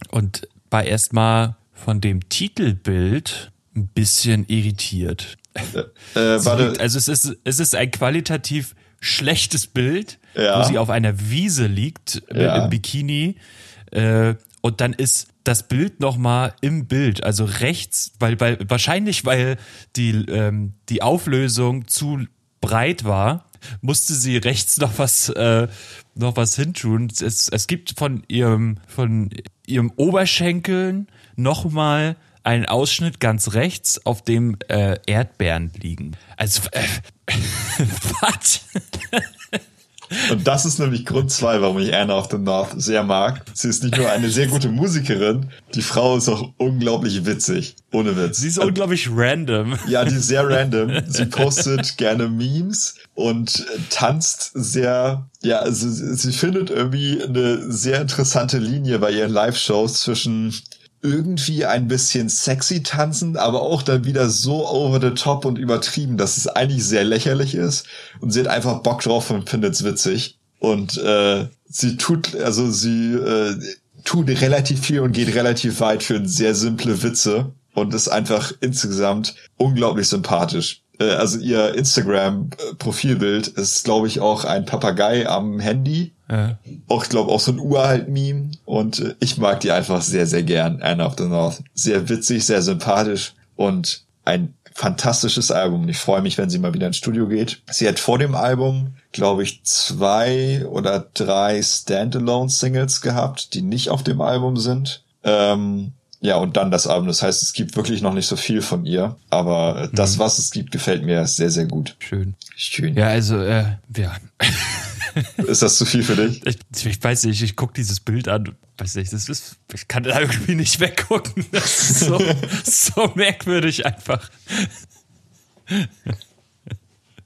[SPEAKER 2] und war erstmal von dem Titelbild ein bisschen irritiert.
[SPEAKER 1] Äh,
[SPEAKER 2] Sie
[SPEAKER 1] warte,
[SPEAKER 2] Also es ist, es ist ein qualitativ schlechtes Bild,
[SPEAKER 1] Ja.
[SPEAKER 2] wo sie auf einer Wiese liegt mit
[SPEAKER 1] Ja.
[SPEAKER 2] einem Bikini äh, und dann ist das Bild nochmal im Bild, also rechts, weil, weil wahrscheinlich, weil die, ähm, die Auflösung zu breit war, musste sie rechts noch was äh, noch was hintun. Es, es gibt von ihrem von ihrem Oberschenkeln nochmal einen Ausschnitt ganz rechts, auf dem äh, Erdbeeren liegen. Also äh, (laughs) was?
[SPEAKER 1] Und das ist nämlich Grund zwei, warum ich Anna of the North sehr mag. Sie ist nicht nur eine sehr gute Musikerin, die Frau ist auch unglaublich witzig. Ohne Witz.
[SPEAKER 2] Sie ist unglaublich random.
[SPEAKER 1] Ja, die ist sehr random. Sie postet gerne Memes und äh, tanzt sehr, ja, also sie sie findet irgendwie eine sehr interessante Linie bei ihren Live-Shows zwischen irgendwie ein bisschen sexy tanzen, aber auch dann wieder so over the top und übertrieben, dass es eigentlich sehr lächerlich ist. Und sie hat einfach Bock drauf und findet's witzig. Und äh, sie tut, also sie äh, tut relativ viel und geht relativ weit für sehr simple Witze und ist einfach insgesamt unglaublich sympathisch. Äh, Also ihr Instagram-Profilbild ist, glaube ich, auch ein Papagei am Handy.
[SPEAKER 2] Ja.
[SPEAKER 1] Auch, ich glaube, auch so ein uralt Meme. Und äh, ich mag die einfach sehr, sehr gern, Anna of the North. Sehr witzig, sehr sympathisch und ein fantastisches Album. Ich freue mich, wenn sie mal wieder ins Studio geht. Sie hat vor dem Album, glaube ich, zwei oder drei Standalone-Singles gehabt, die nicht auf dem Album sind. Ähm, ja, und dann das Album. Das heißt, es gibt wirklich noch nicht so viel von ihr. Aber das, was es gibt, gefällt mir sehr, sehr gut.
[SPEAKER 2] Schön.
[SPEAKER 1] Schön.
[SPEAKER 2] Ja, also, äh, ja.
[SPEAKER 1] Ist das zu viel für dich?
[SPEAKER 2] Ich, ich weiß nicht, ich gucke dieses Bild an, weiß nicht, das ist, ich kann da irgendwie nicht weggucken. Das ist so, (laughs) so merkwürdig einfach.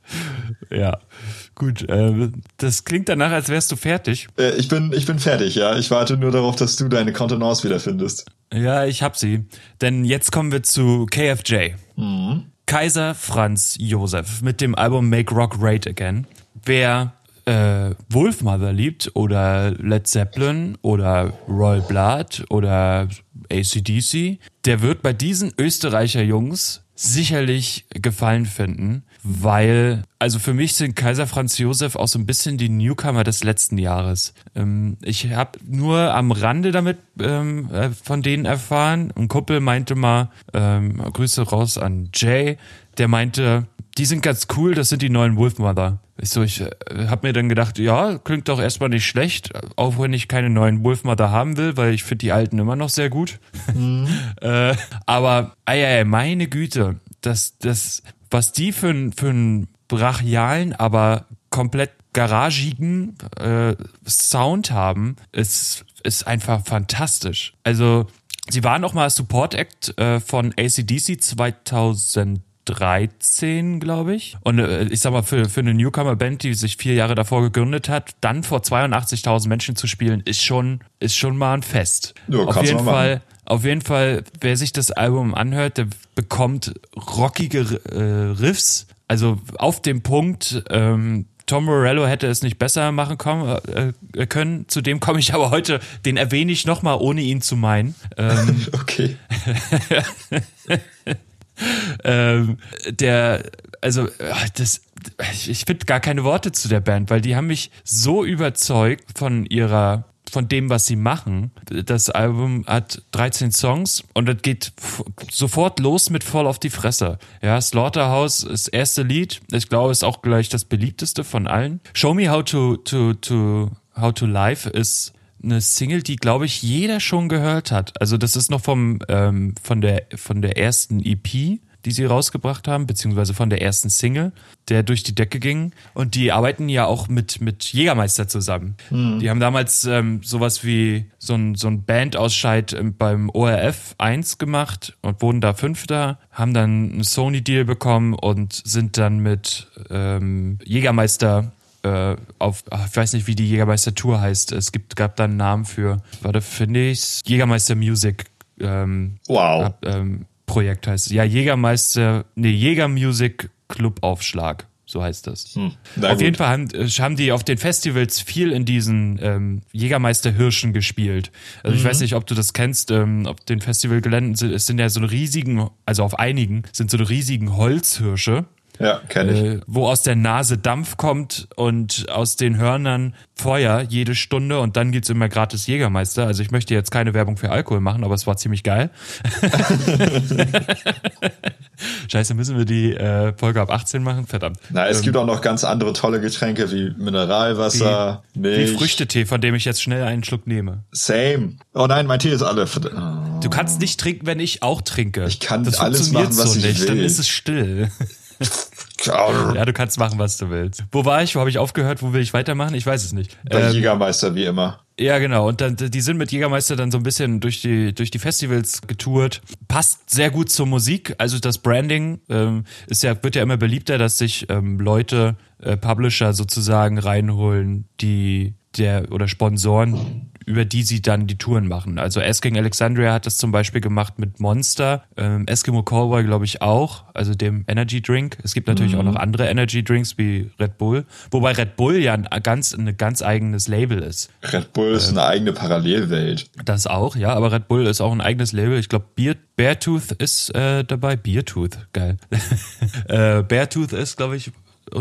[SPEAKER 2] (laughs) Ja, gut. Äh, das klingt danach, als wärst du fertig.
[SPEAKER 1] Äh, ich bin, ich bin fertig, ja. Ich warte nur darauf, dass du deine Kontenance wiederfindest.
[SPEAKER 2] Ja, ich hab sie. Denn jetzt kommen wir zu KFJ. Kaiser Franz Josef mit dem Album Make Rock Great Again. Wer äh, Wolfmother liebt oder Led Zeppelin oder Royal Blood oder ACDC, der wird bei diesen Österreicher Jungs sicherlich Gefallen finden, weil, also für mich sind Kaiser Franz Josef auch so ein bisschen die Newcomer des letzten Jahres. Ähm, ich habe nur am Rande damit ähm, äh, von denen erfahren. Ein Kumpel meinte mal, ähm, Grüße raus an Jay, der meinte, die sind ganz cool, das sind die neuen Wolfmother. Ich so, ich äh, habe mir dann gedacht, ja, klingt doch erstmal nicht schlecht, auch wenn ich keine neuen Wolfmother haben will, weil ich finde die alten immer noch sehr gut. Mhm. (laughs) äh, aber, ey, ey, meine Güte, das, das, was die für, für einen brachialen, aber komplett garagigen äh, Sound haben, ist, ist einfach fantastisch. Also, sie waren auch mal Support Act äh, von ACDC 2000 13, glaube ich. Und äh, ich sag mal, für, für eine Newcomer-Band, die sich vier Jahre davor gegründet hat, dann vor 82.000 Menschen zu spielen, ist schon, ist schon mal ein Fest. Ja, auf jeden Fall, auf jeden Fall, wer sich das Album anhört, der bekommt rockige äh, Riffs. Also auf dem Punkt, ähm, Tom Morello hätte es nicht besser machen kommen, äh, können. Zudem komme ich aber heute, den erwähne ich nochmal, ohne ihn zu meinen. Ähm, (laughs)
[SPEAKER 1] okay. (laughs)
[SPEAKER 2] ähm, der, also das, ich finde gar keine Worte zu der Band, weil die haben mich so überzeugt von ihrer von dem, was sie machen. Das Album hat 13 Songs und es geht sofort los mit voll auf die Fresse. Ja, Slaughterhouse ist das erste Lied. Ich glaube, ist auch gleich das beliebteste von allen. Show Me How to, to, to, How to Live ist eine Single, die glaube ich jeder schon gehört hat. Also das ist noch vom ähm, von der von der ersten EP, die sie rausgebracht haben, beziehungsweise von der ersten Single, der durch die Decke ging. Und die arbeiten ja auch mit mit Jägermeister zusammen. Mhm. Die haben damals ähm, sowas wie so ein so ein Bandausscheid beim ORF 1 gemacht und wurden da Fünfter, haben dann einen Sony Deal bekommen und sind dann mit ähm, Jägermeister äh, auf, ach, ich weiß nicht, wie die Jägermeister Tour heißt. Es gibt, gab da einen Namen für, warte, finde ich, Jägermeister Music. Ähm,
[SPEAKER 1] wow.
[SPEAKER 2] Ab, ähm, Projekt heißt es. Ja, Jägermeister, nee, Jäger Music Club Aufschlag. So heißt das. Hm, auf gut. jeden Fall haben, äh, haben, die auf den Festivals viel in diesen ähm, Jägermeister-Hirschen gespielt. Also mhm. ich weiß nicht, ob du das kennst, ähm, auf den Festivalgeländen sind, es sind ja so riesigen, also auf einigen sind so riesigen Holzhirsche.
[SPEAKER 1] Ja, kenne ich. Äh,
[SPEAKER 2] wo aus der Nase Dampf kommt und aus den Hörnern Feuer jede Stunde und dann gibt's immer gratis Jägermeister. Also ich möchte jetzt keine Werbung für Alkohol machen, aber es war ziemlich geil. (laughs) Scheiße, müssen wir die äh, Folge ab 18 machen? Verdammt.
[SPEAKER 1] Na, es ähm, gibt auch noch ganz andere tolle Getränke wie Mineralwasser,
[SPEAKER 2] wie, Milch. Wie Früchtetee, von dem ich jetzt schnell einen Schluck nehme.
[SPEAKER 1] Same. Oh nein, mein Tee ist alle.
[SPEAKER 2] Oh. Du kannst nicht trinken, wenn ich auch trinke.
[SPEAKER 1] Ich kann das alles machen, was so ich nicht. will.
[SPEAKER 2] Dann ist es still. Ja, du kannst machen, was du willst. Wo war ich? Wo habe ich aufgehört? Wo will ich weitermachen? Ich weiß es nicht.
[SPEAKER 1] Bei ähm, Jägermeister, wie immer.
[SPEAKER 2] Ja, genau. Und dann, die sind mit Jägermeister dann so ein bisschen durch die, durch die Festivals getourt. Passt sehr gut zur Musik. Also das Branding ähm, ist ja, wird ja immer beliebter, dass sich ähm, Leute, äh, Publisher sozusagen reinholen, die der oder Sponsoren, über die sie dann die Touren machen. Also Asking Alexandria hat das zum Beispiel gemacht mit Monster, ähm, Eskimo Callboy glaube ich auch, also dem Energy Drink. Es gibt natürlich mhm. auch noch andere Energy Drinks wie Red Bull, wobei Red Bull ja ein ganz, ein ganz eigenes Label ist.
[SPEAKER 1] Red Bull ist äh, eine eigene Parallelwelt.
[SPEAKER 2] Das auch, ja, aber Red Bull ist auch ein eigenes Label. Ich glaube, Beer, Beartooth ist äh, dabei. Beartooth, geil. (laughs) äh, Beartooth ist, glaube ich,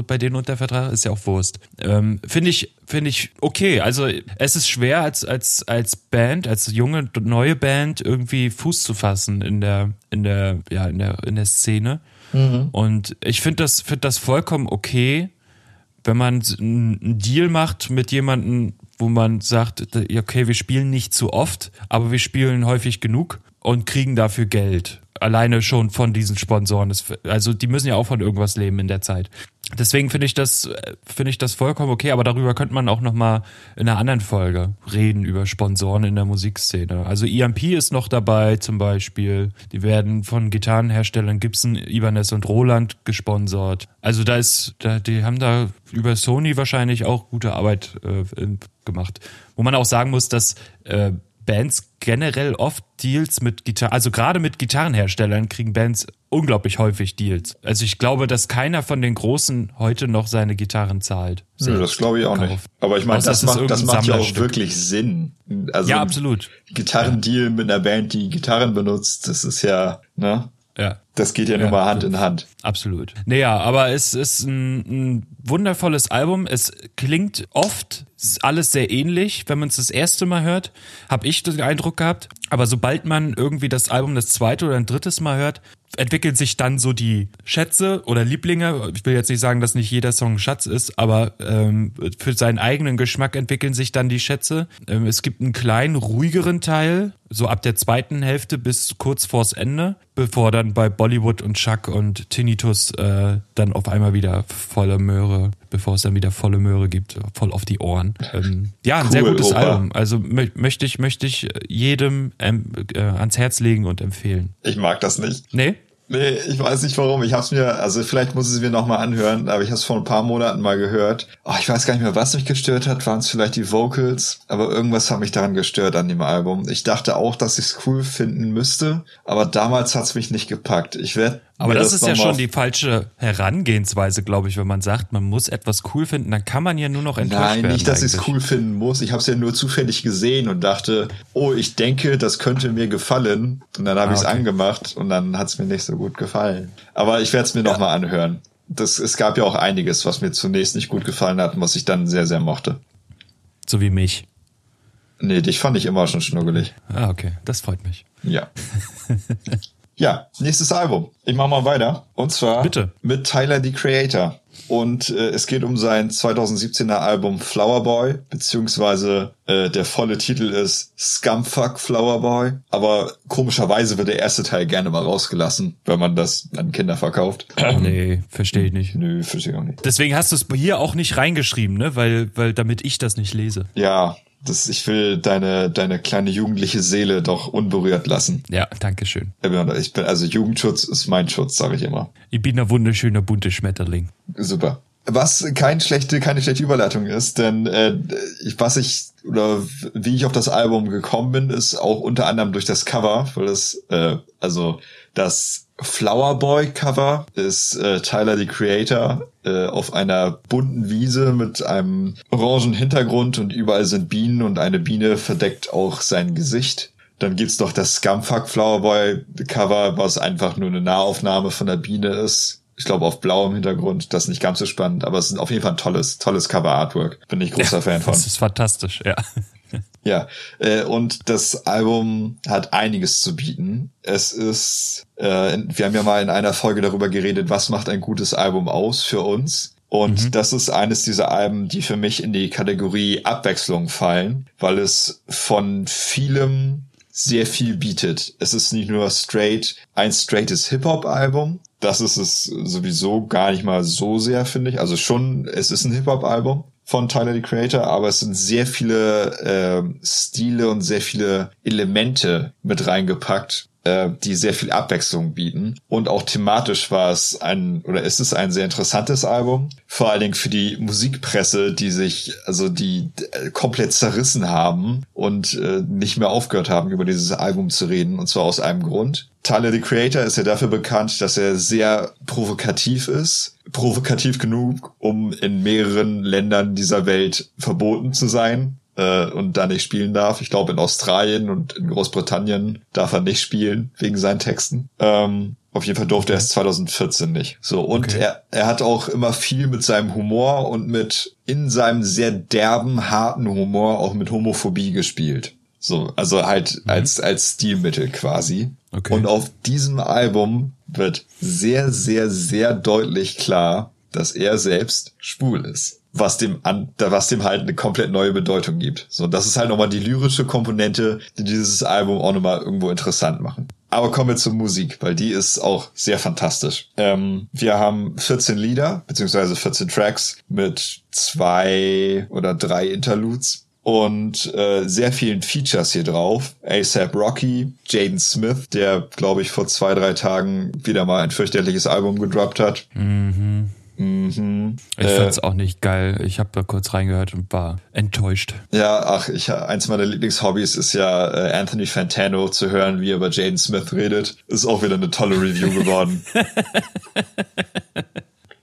[SPEAKER 2] bei denen unter Vertrag ist ja auch Wurst. Ähm, finde ich, finde ich okay. Also es ist schwer als als als Band, als junge neue Band irgendwie Fuß zu fassen in der in der ja in der in der Szene. Mhm. Und ich finde das finde das vollkommen okay, wenn man einen Deal macht mit jemandem, wo man sagt, okay, wir spielen nicht zu oft, aber wir spielen häufig genug und kriegen dafür Geld. Alleine schon von diesen Sponsoren. also die müssen ja auch von irgendwas leben in der Zeit. Deswegen finde ich das finde ich das vollkommen okay, aber darüber könnte man auch noch mal in einer anderen Folge reden über Sponsoren in der Musikszene. Also EMP ist noch dabei zum Beispiel. Die werden von Gitarrenherstellern Gibson, Ibanez und Roland gesponsert. Also da ist, da, die haben da über Sony wahrscheinlich auch gute Arbeit äh, gemacht. Wo man auch sagen muss, dass äh, Bands generell oft Deals mit Gitarren, also gerade mit Gitarrenherstellern kriegen Bands unglaublich häufig Deals. Also ich glaube, dass keiner von den Großen heute noch seine Gitarren zahlt.
[SPEAKER 1] Nö, das glaube ich auch nicht. Aber ich meine, das, das, macht, das macht ja auch wirklich Sinn. Also
[SPEAKER 2] ja, absolut.
[SPEAKER 1] Gitarrendeal mit einer Band, die Gitarren benutzt, das ist ja, ne?
[SPEAKER 2] Ja.
[SPEAKER 1] Das geht ja, ja nun mal Hand in Hand.
[SPEAKER 2] Absolut. Naja, aber es ist ein, ein wundervolles Album. Es klingt oft alles sehr ähnlich, wenn man es das erste Mal hört, habe ich den Eindruck gehabt. Aber sobald man irgendwie das Album das zweite oder ein drittes Mal hört, entwickeln sich dann so die Schätze oder Lieblinge. Ich will jetzt nicht sagen, dass nicht jeder Song ein Schatz ist, aber ähm, für seinen eigenen Geschmack entwickeln sich dann die Schätze. Ähm, es gibt einen kleinen, ruhigeren Teil, so ab der zweiten Hälfte bis kurz vors Ende, bevor dann bei Bollywood und Chuck und Tinnitus äh, dann auf einmal wieder volle Möhre, bevor es dann wieder volle Möhre gibt, voll auf die Ohren. Ähm, ja, ein cool, sehr gutes Opa. Album. Also mö möchte ich, möchte ich jedem ähm, äh, ans Herz legen und empfehlen.
[SPEAKER 1] Ich mag das nicht.
[SPEAKER 2] Nee?
[SPEAKER 1] Nee, ich weiß nicht warum. Ich hab's mir, also vielleicht muss ich es mir nochmal anhören, aber ich habe es vor ein paar Monaten mal gehört. Oh, ich weiß gar nicht mehr, was mich gestört hat. Waren es vielleicht die Vocals? Aber irgendwas hat mich daran gestört an dem Album. Ich dachte auch, dass ich es cool finden müsste, aber damals hat's mich nicht gepackt. Ich werde
[SPEAKER 2] aber das, das, ist ja schon die falsche Herangehensweise, glaube ich, wenn man sagt, man muss etwas cool finden, dann kann man ja nur noch enttäuscht Nein, werden.
[SPEAKER 1] Nein, nicht, dass ich es cool finden muss. Ich habe es ja nur zufällig gesehen und dachte, oh, ich denke, das könnte mir gefallen. Und dann habe ah, ich es okay. angemacht und dann hat es mir nicht so gut gefallen. Aber ich werde es mir ja. nochmal anhören. Das, es gab ja auch einiges, was mir zunächst nicht gut gefallen hat und was ich dann sehr, sehr mochte.
[SPEAKER 2] So wie mich.
[SPEAKER 1] Nee, dich fand ich immer schon schnuggelig.
[SPEAKER 2] Ah, okay. Das freut mich.
[SPEAKER 1] Ja. (laughs) Ja, nächstes Album. Ich mach mal weiter. Und zwar
[SPEAKER 2] Bitte.
[SPEAKER 1] mit Tyler, the Creator. Und äh, es geht um sein 2017er Album Flower Boy, beziehungsweise äh, der volle Titel ist Scumfuck Flower Boy. Aber komischerweise wird der erste Teil gerne mal rausgelassen, wenn man das an Kinder verkauft.
[SPEAKER 2] Oh, nee, verstehe ich nicht.
[SPEAKER 1] Nö, verstehe ich auch nicht.
[SPEAKER 2] Deswegen hast du es hier auch nicht reingeschrieben, ne? Weil, weil damit ich das nicht lese.
[SPEAKER 1] Ja, das, ich will deine, deine kleine jugendliche Seele doch unberührt lassen.
[SPEAKER 2] Ja, danke schön.
[SPEAKER 1] Ich bin, also Jugendschutz ist mein Schutz, sage ich immer.
[SPEAKER 2] Ich bin ein wunderschöner bunter Schmetterling.
[SPEAKER 1] Super. Was kein schlechte, keine schlechte Überleitung ist, denn äh, was ich oder wie ich auf das Album gekommen bin, ist auch unter anderem durch das Cover, weil das äh, also das Flower Boy Cover ist äh, Tyler the Creator äh, auf einer bunten Wiese mit einem orangen Hintergrund und überall sind Bienen und eine Biene verdeckt auch sein Gesicht. Dann gibt's doch das Scumfuck Flower Boy Cover, was einfach nur eine Nahaufnahme von der Biene ist. Ich glaube auf blauem Hintergrund, das ist nicht ganz so spannend, aber es ist auf jeden Fall ein tolles, tolles Cover Artwork. Bin ich großer
[SPEAKER 2] ja,
[SPEAKER 1] Fan von.
[SPEAKER 2] Das ist fantastisch, ja.
[SPEAKER 1] Ja, äh, und das Album hat einiges zu bieten. Es ist, äh, wir haben ja mal in einer Folge darüber geredet, was macht ein gutes Album aus für uns. Und mhm. das ist eines dieser Alben, die für mich in die Kategorie Abwechslung fallen, weil es von vielem sehr viel bietet. Es ist nicht nur straight, ein straightes Hip-Hop-Album. Das ist es sowieso gar nicht mal so sehr, finde ich. Also schon, es ist ein Hip-Hop-Album von Tyler the Creator, aber es sind sehr viele äh, Stile und sehr viele Elemente mit reingepackt, äh, die sehr viel Abwechslung bieten. Und auch thematisch war es ein, oder ist es ein sehr interessantes Album. Vor allen Dingen für die Musikpresse, die sich, also die äh, komplett zerrissen haben und äh, nicht mehr aufgehört haben, über dieses Album zu reden. Und zwar aus einem Grund. Tyler the Creator ist ja dafür bekannt, dass er sehr provokativ ist. Provokativ genug, um in mehreren Ländern dieser Welt verboten zu sein äh, und da nicht spielen darf. Ich glaube, in Australien und in Großbritannien darf er nicht spielen, wegen seinen Texten. Ähm, auf jeden Fall durfte er es 2014 nicht. So, und okay. er, er hat auch immer viel mit seinem Humor und mit in seinem sehr derben, harten Humor auch mit Homophobie gespielt. So, also halt mhm. als, als Stilmittel quasi. Okay. Und auf diesem Album wird sehr, sehr, sehr deutlich klar, dass er selbst schwul ist. Was dem an, was dem halt eine komplett neue Bedeutung gibt. So, das ist halt nochmal die lyrische Komponente, die dieses Album auch nochmal irgendwo interessant machen. Aber kommen wir zur Musik, weil die ist auch sehr fantastisch. Ähm, wir haben 14 Lieder, beziehungsweise 14 Tracks mit zwei oder drei Interludes und äh, sehr vielen Features hier drauf. ASAP Rocky, Jaden Smith, der, glaube ich, vor zwei, drei Tagen wieder mal ein fürchterliches Album gedroppt hat.
[SPEAKER 2] Mhm.
[SPEAKER 1] Mhm.
[SPEAKER 2] Ich äh, fand's auch nicht geil. Ich habe da kurz reingehört und war enttäuscht.
[SPEAKER 1] Ja, ach, ich eins meiner Lieblingshobbys ist ja äh, Anthony Fantano zu hören, wie er über Jaden Smith redet. Ist auch wieder eine tolle Review geworden. (laughs)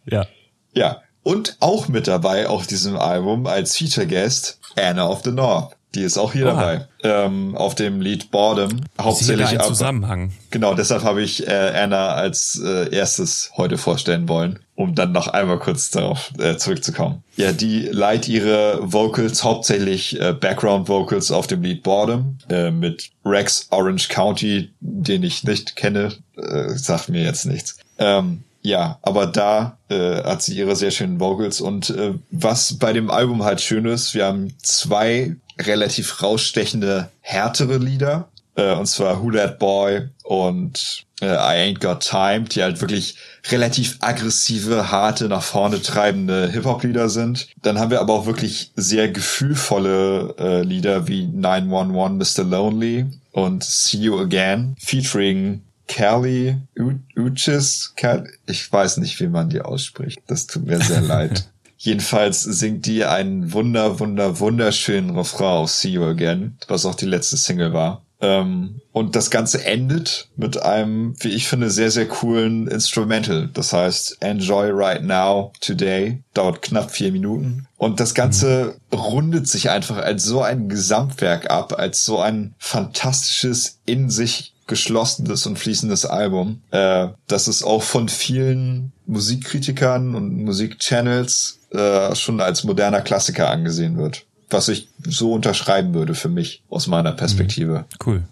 [SPEAKER 2] ja.
[SPEAKER 1] Ja. Und auch mit dabei auf diesem Album als Feature Guest Anna of the North. Die ist auch hier Oha. dabei. Ähm, auf dem Lied Boredom.
[SPEAKER 2] Hauptsächlich ein Zusammenhang.
[SPEAKER 1] Genau, deshalb habe ich äh, Anna als äh, erstes heute vorstellen wollen, um dann noch einmal kurz darauf äh, zurückzukommen. Ja, die leiht ihre Vocals, hauptsächlich äh, Background Vocals auf dem Lied Boredom, äh, mit Rex Orange County, den ich nicht kenne, äh, sagt mir jetzt nichts. Ähm, ja, aber da äh, hat sie ihre sehr schönen Vocals und äh, was bei dem Album halt schön ist, wir haben zwei relativ rausstechende, härtere Lieder, äh, und zwar Who That Boy und äh, I Ain't Got Time, die halt wirklich relativ aggressive, harte, nach vorne treibende Hip-Hop-Lieder sind. Dann haben wir aber auch wirklich sehr gefühlvolle äh, Lieder wie 911 Mr. Lonely und See You Again, featuring Kelly Uchis, ich weiß nicht, wie man die ausspricht. Das tut mir sehr leid. (laughs) Jedenfalls singt die einen wunder, wunder, wunderschönen Refrain auf See You Again, was auch die letzte Single war. Ähm, und das Ganze endet mit einem, wie ich finde, sehr, sehr coolen Instrumental. Das heißt, Enjoy Right Now Today. Dauert knapp vier Minuten. Und das Ganze rundet sich einfach als so ein Gesamtwerk ab, als so ein fantastisches, in sich geschlossenes und fließendes Album, äh, dass es auch von vielen Musikkritikern und Musikchannels äh, schon als moderner Klassiker angesehen wird. Was ich so unterschreiben würde für mich aus meiner Perspektive. Mhm.
[SPEAKER 2] Cool.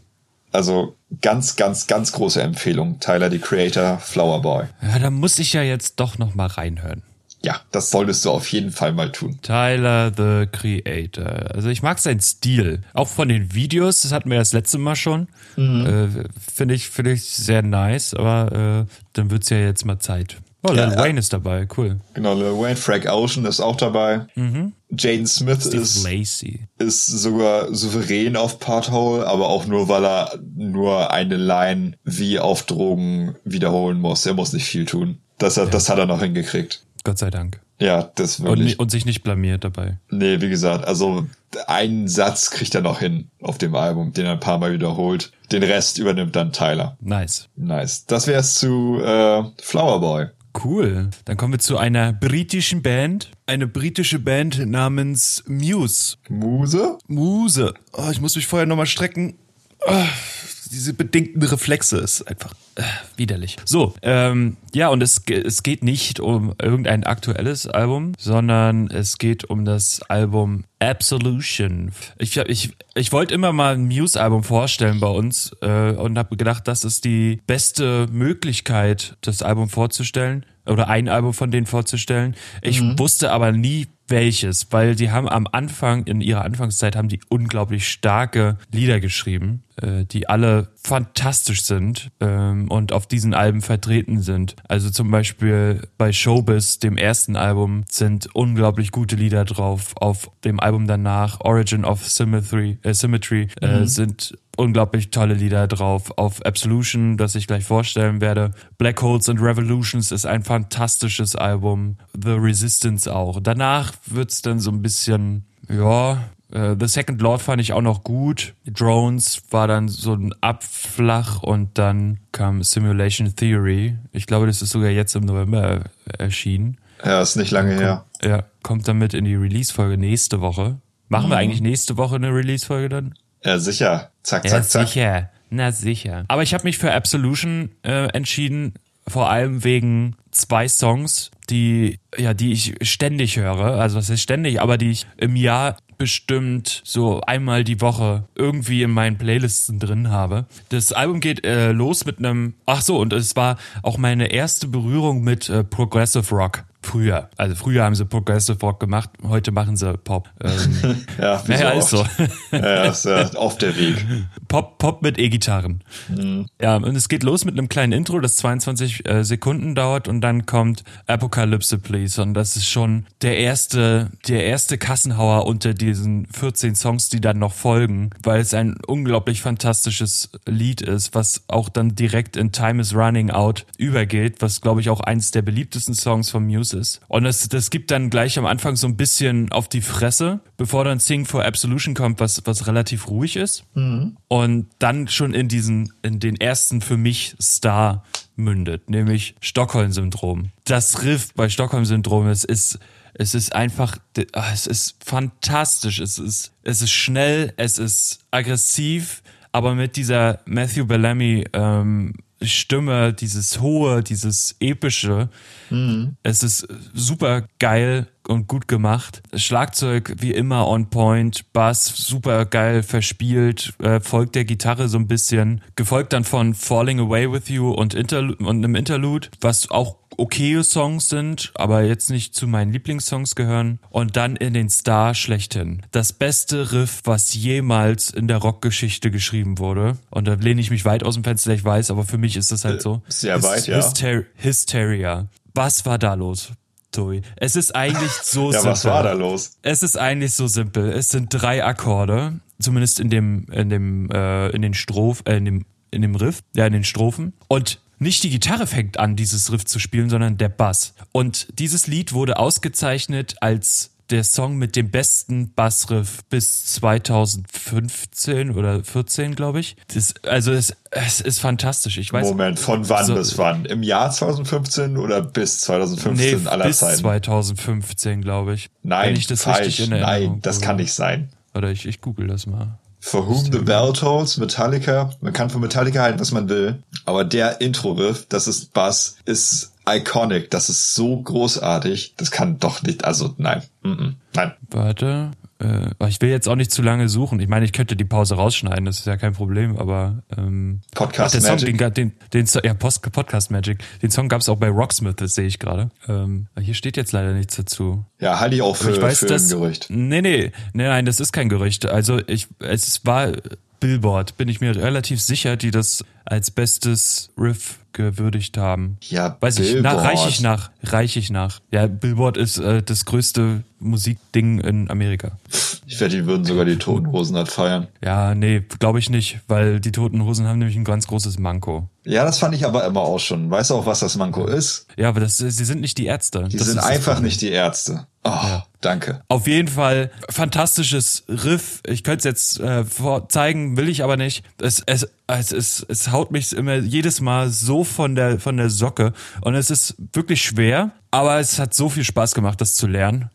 [SPEAKER 1] Also ganz, ganz, ganz große Empfehlung. Tyler, the Creator, Flower Boy.
[SPEAKER 2] Ja, da muss ich ja jetzt doch noch mal reinhören.
[SPEAKER 1] Ja, das solltest du auf jeden Fall mal tun.
[SPEAKER 2] Tyler, the Creator. Also ich mag seinen Stil. Auch von den Videos, das hatten wir das letzte Mal schon. Mhm. Äh, Finde ich, finde ich sehr nice, aber äh, dann wird's ja jetzt mal Zeit. Oh, Lil ja, Wayne ist dabei, cool.
[SPEAKER 1] Genau, Lil Wayne, Frank Ocean ist auch dabei. Mhm. Jaden Smith ist,
[SPEAKER 2] Lacey.
[SPEAKER 1] ist sogar souverän auf Pothole, aber auch nur, weil er nur eine Line wie auf Drogen wiederholen muss. Er muss nicht viel tun. Das hat, ja. das hat er noch hingekriegt.
[SPEAKER 2] Gott sei Dank.
[SPEAKER 1] Ja, das wirklich.
[SPEAKER 2] Und, und sich nicht blamiert dabei.
[SPEAKER 1] Nee, wie gesagt, also einen Satz kriegt er noch hin auf dem Album, den er ein paar Mal wiederholt. Den Rest übernimmt dann Tyler.
[SPEAKER 2] Nice.
[SPEAKER 1] Nice. Das wär's zu äh, Flower Boy.
[SPEAKER 2] Cool. Dann kommen wir zu einer britischen Band. Eine britische Band namens Muse.
[SPEAKER 1] Muse?
[SPEAKER 2] Muse. Oh, ich muss mich vorher nochmal strecken. Oh, diese bedingten Reflexe ist einfach äh, widerlich. So, ähm, ja, und es, es geht nicht um irgendein aktuelles Album, sondern es geht um das Album Absolution. Ich, ich, ich wollte immer mal ein Muse-Album vorstellen bei uns äh, und habe gedacht, das ist die beste Möglichkeit, das Album vorzustellen oder ein Album von denen vorzustellen. Ich mhm. wusste aber nie, welches, weil die haben am Anfang, in ihrer Anfangszeit, haben die unglaublich starke Lieder geschrieben, die alle fantastisch sind ähm, und auf diesen Alben vertreten sind. Also zum Beispiel bei Showbiz, dem ersten Album, sind unglaublich gute Lieder drauf. Auf dem Album danach, Origin of Symmetry, äh, Symmetry, äh, mhm. sind unglaublich tolle Lieder drauf. Auf Absolution, das ich gleich vorstellen werde. Black Holes and Revolutions ist ein fantastisches Album. The Resistance auch. Danach wird's dann so ein bisschen, ja, Uh, The Second Lord fand ich auch noch gut. Drones war dann so ein Abflach und dann kam Simulation Theory. Ich glaube, das ist sogar jetzt im November erschienen.
[SPEAKER 1] Ja, ist nicht lange
[SPEAKER 2] kommt,
[SPEAKER 1] her.
[SPEAKER 2] Ja, kommt damit in die Release-Folge nächste Woche. Machen mhm. wir eigentlich nächste Woche eine Release-Folge dann?
[SPEAKER 1] Ja, sicher. Zack,
[SPEAKER 2] ja,
[SPEAKER 1] zack, zack.
[SPEAKER 2] Sicher. Na sicher. Aber ich habe mich für Absolution äh, entschieden, vor allem wegen zwei Songs, die ja, die ich ständig höre. Also was ist ständig, aber die ich im Jahr bestimmt so einmal die Woche irgendwie in meinen Playlisten drin habe. Das Album geht äh, los mit einem, ach so, und es war auch meine erste Berührung mit äh, Progressive Rock. Früher. Also früher haben sie Progressive Rock gemacht, heute machen sie Pop.
[SPEAKER 1] Ähm, (laughs) ja, (laughs)
[SPEAKER 2] naja, so ist so.
[SPEAKER 1] ja, ist ja auf der Weg.
[SPEAKER 2] Pop, Pop mit E-Gitarren. Mhm. Ja, und es geht los mit einem kleinen Intro, das 22 äh, Sekunden dauert und dann kommt Apocalypse Please und das ist schon der erste, der erste Kassenhauer unter diesen 14 Songs, die dann noch folgen, weil es ein unglaublich fantastisches Lied ist, was auch dann direkt in Time is Running Out übergeht, was glaube ich auch eins der beliebtesten Songs von Muse ist. Und das, das gibt dann gleich am Anfang so ein bisschen auf die Fresse, bevor dann Sing for Absolution kommt, was, was relativ ruhig ist. Mhm. Und dann schon in diesen, in den ersten für mich Star mündet, nämlich Stockholm-Syndrom. Das Riff bei Stockholm-Syndrom, es ist, Es ist einfach, ah, es ist fantastisch. Es ist, es ist schnell, es ist aggressiv, aber mit dieser Matthew Bellamy ähm, Stimme, dieses hohe, dieses epische. Mhm. Es ist super geil und gut gemacht. Schlagzeug wie immer on point, Bass super geil verspielt, äh, folgt der Gitarre so ein bisschen, gefolgt dann von Falling Away with You und, Interlu und einem Interlude, was auch okay Songs sind, aber jetzt nicht zu meinen Lieblingssongs gehören. Und dann in den Star schlechthin. Das beste Riff, was jemals in der Rockgeschichte geschrieben wurde. Und da lehne ich mich weit aus dem Fenster, ich weiß, aber für mich ist das halt so.
[SPEAKER 1] Sehr weit, ja.
[SPEAKER 2] Hyster Hysteria. Was war da los? Tobi. Es ist eigentlich so
[SPEAKER 1] ja,
[SPEAKER 2] simpel.
[SPEAKER 1] was war da los?
[SPEAKER 2] Es ist eigentlich so simpel. Es sind drei Akkorde, zumindest in dem, in dem, äh, in den Stroph, äh, in dem, in dem Riff, ja, in den Strophen. Und nicht die Gitarre fängt an, dieses Riff zu spielen, sondern der Bass. Und dieses Lied wurde ausgezeichnet als der Song mit dem besten Bassriff bis 2015 oder 14, glaube ich. Das, also es, es ist fantastisch. Ich weiß.
[SPEAKER 1] Moment, von wann so, bis wann? Im Jahr 2015 oder bis 2015
[SPEAKER 2] nee,
[SPEAKER 1] aller
[SPEAKER 2] bis
[SPEAKER 1] Zeiten?
[SPEAKER 2] 2015, glaube ich.
[SPEAKER 1] Nein,
[SPEAKER 2] Wenn ich das
[SPEAKER 1] falsch. Nein, das kann nicht sein.
[SPEAKER 2] Oder ich, ich google das mal.
[SPEAKER 1] For Whom the Bell Tolls, Metallica. Man kann von Metallica halten, was man will. Aber der Intro-Riff, das ist Bass, ist iconic. Das ist so großartig. Das kann doch nicht, also nein. Mm -mm, nein.
[SPEAKER 2] Warte. Äh, ich will jetzt auch nicht zu lange suchen. Ich meine, ich könnte die Pause rausschneiden, das ist ja kein Problem, aber ähm,
[SPEAKER 1] Podcast
[SPEAKER 2] der
[SPEAKER 1] Magic.
[SPEAKER 2] Song, den, den, den, ja, Post, Podcast Magic. Den Song gab es auch bei Rocksmith, das sehe ich gerade. Ähm, hier steht jetzt leider nichts dazu.
[SPEAKER 1] Ja, halte ich auch für,
[SPEAKER 2] ich weiß,
[SPEAKER 1] für
[SPEAKER 2] dass,
[SPEAKER 1] ein Gerücht.
[SPEAKER 2] Nee, nee, nee, nein, das ist kein Gerücht. Also ich, es war Billboard, bin ich mir relativ sicher, die das als bestes Riff gewürdigt haben.
[SPEAKER 1] Ja,
[SPEAKER 2] Weiß ich,
[SPEAKER 1] Billboard.
[SPEAKER 2] na, reich ich nach, reich ich nach. Ja, Billboard ist äh, das größte Musikding in Amerika.
[SPEAKER 1] Ich wette, die würden sogar die Toten Hosen halt feiern.
[SPEAKER 2] Ja, nee, glaube ich nicht, weil die Toten Hosen haben nämlich ein ganz großes Manko.
[SPEAKER 1] Ja, das fand ich aber immer auch schon. Weißt du auch, was das Manko ist?
[SPEAKER 2] Ja, aber das, sie sind nicht die Ärzte.
[SPEAKER 1] Die
[SPEAKER 2] das
[SPEAKER 1] sind einfach nicht die Ärzte. Oh, danke.
[SPEAKER 2] Auf jeden Fall fantastisches Riff. Ich könnte es jetzt äh, zeigen, will ich aber nicht. Es, es, es, es, es haut mich immer jedes Mal so von der, von der Socke. Und es ist wirklich schwer, aber es hat so viel Spaß gemacht, das zu lernen.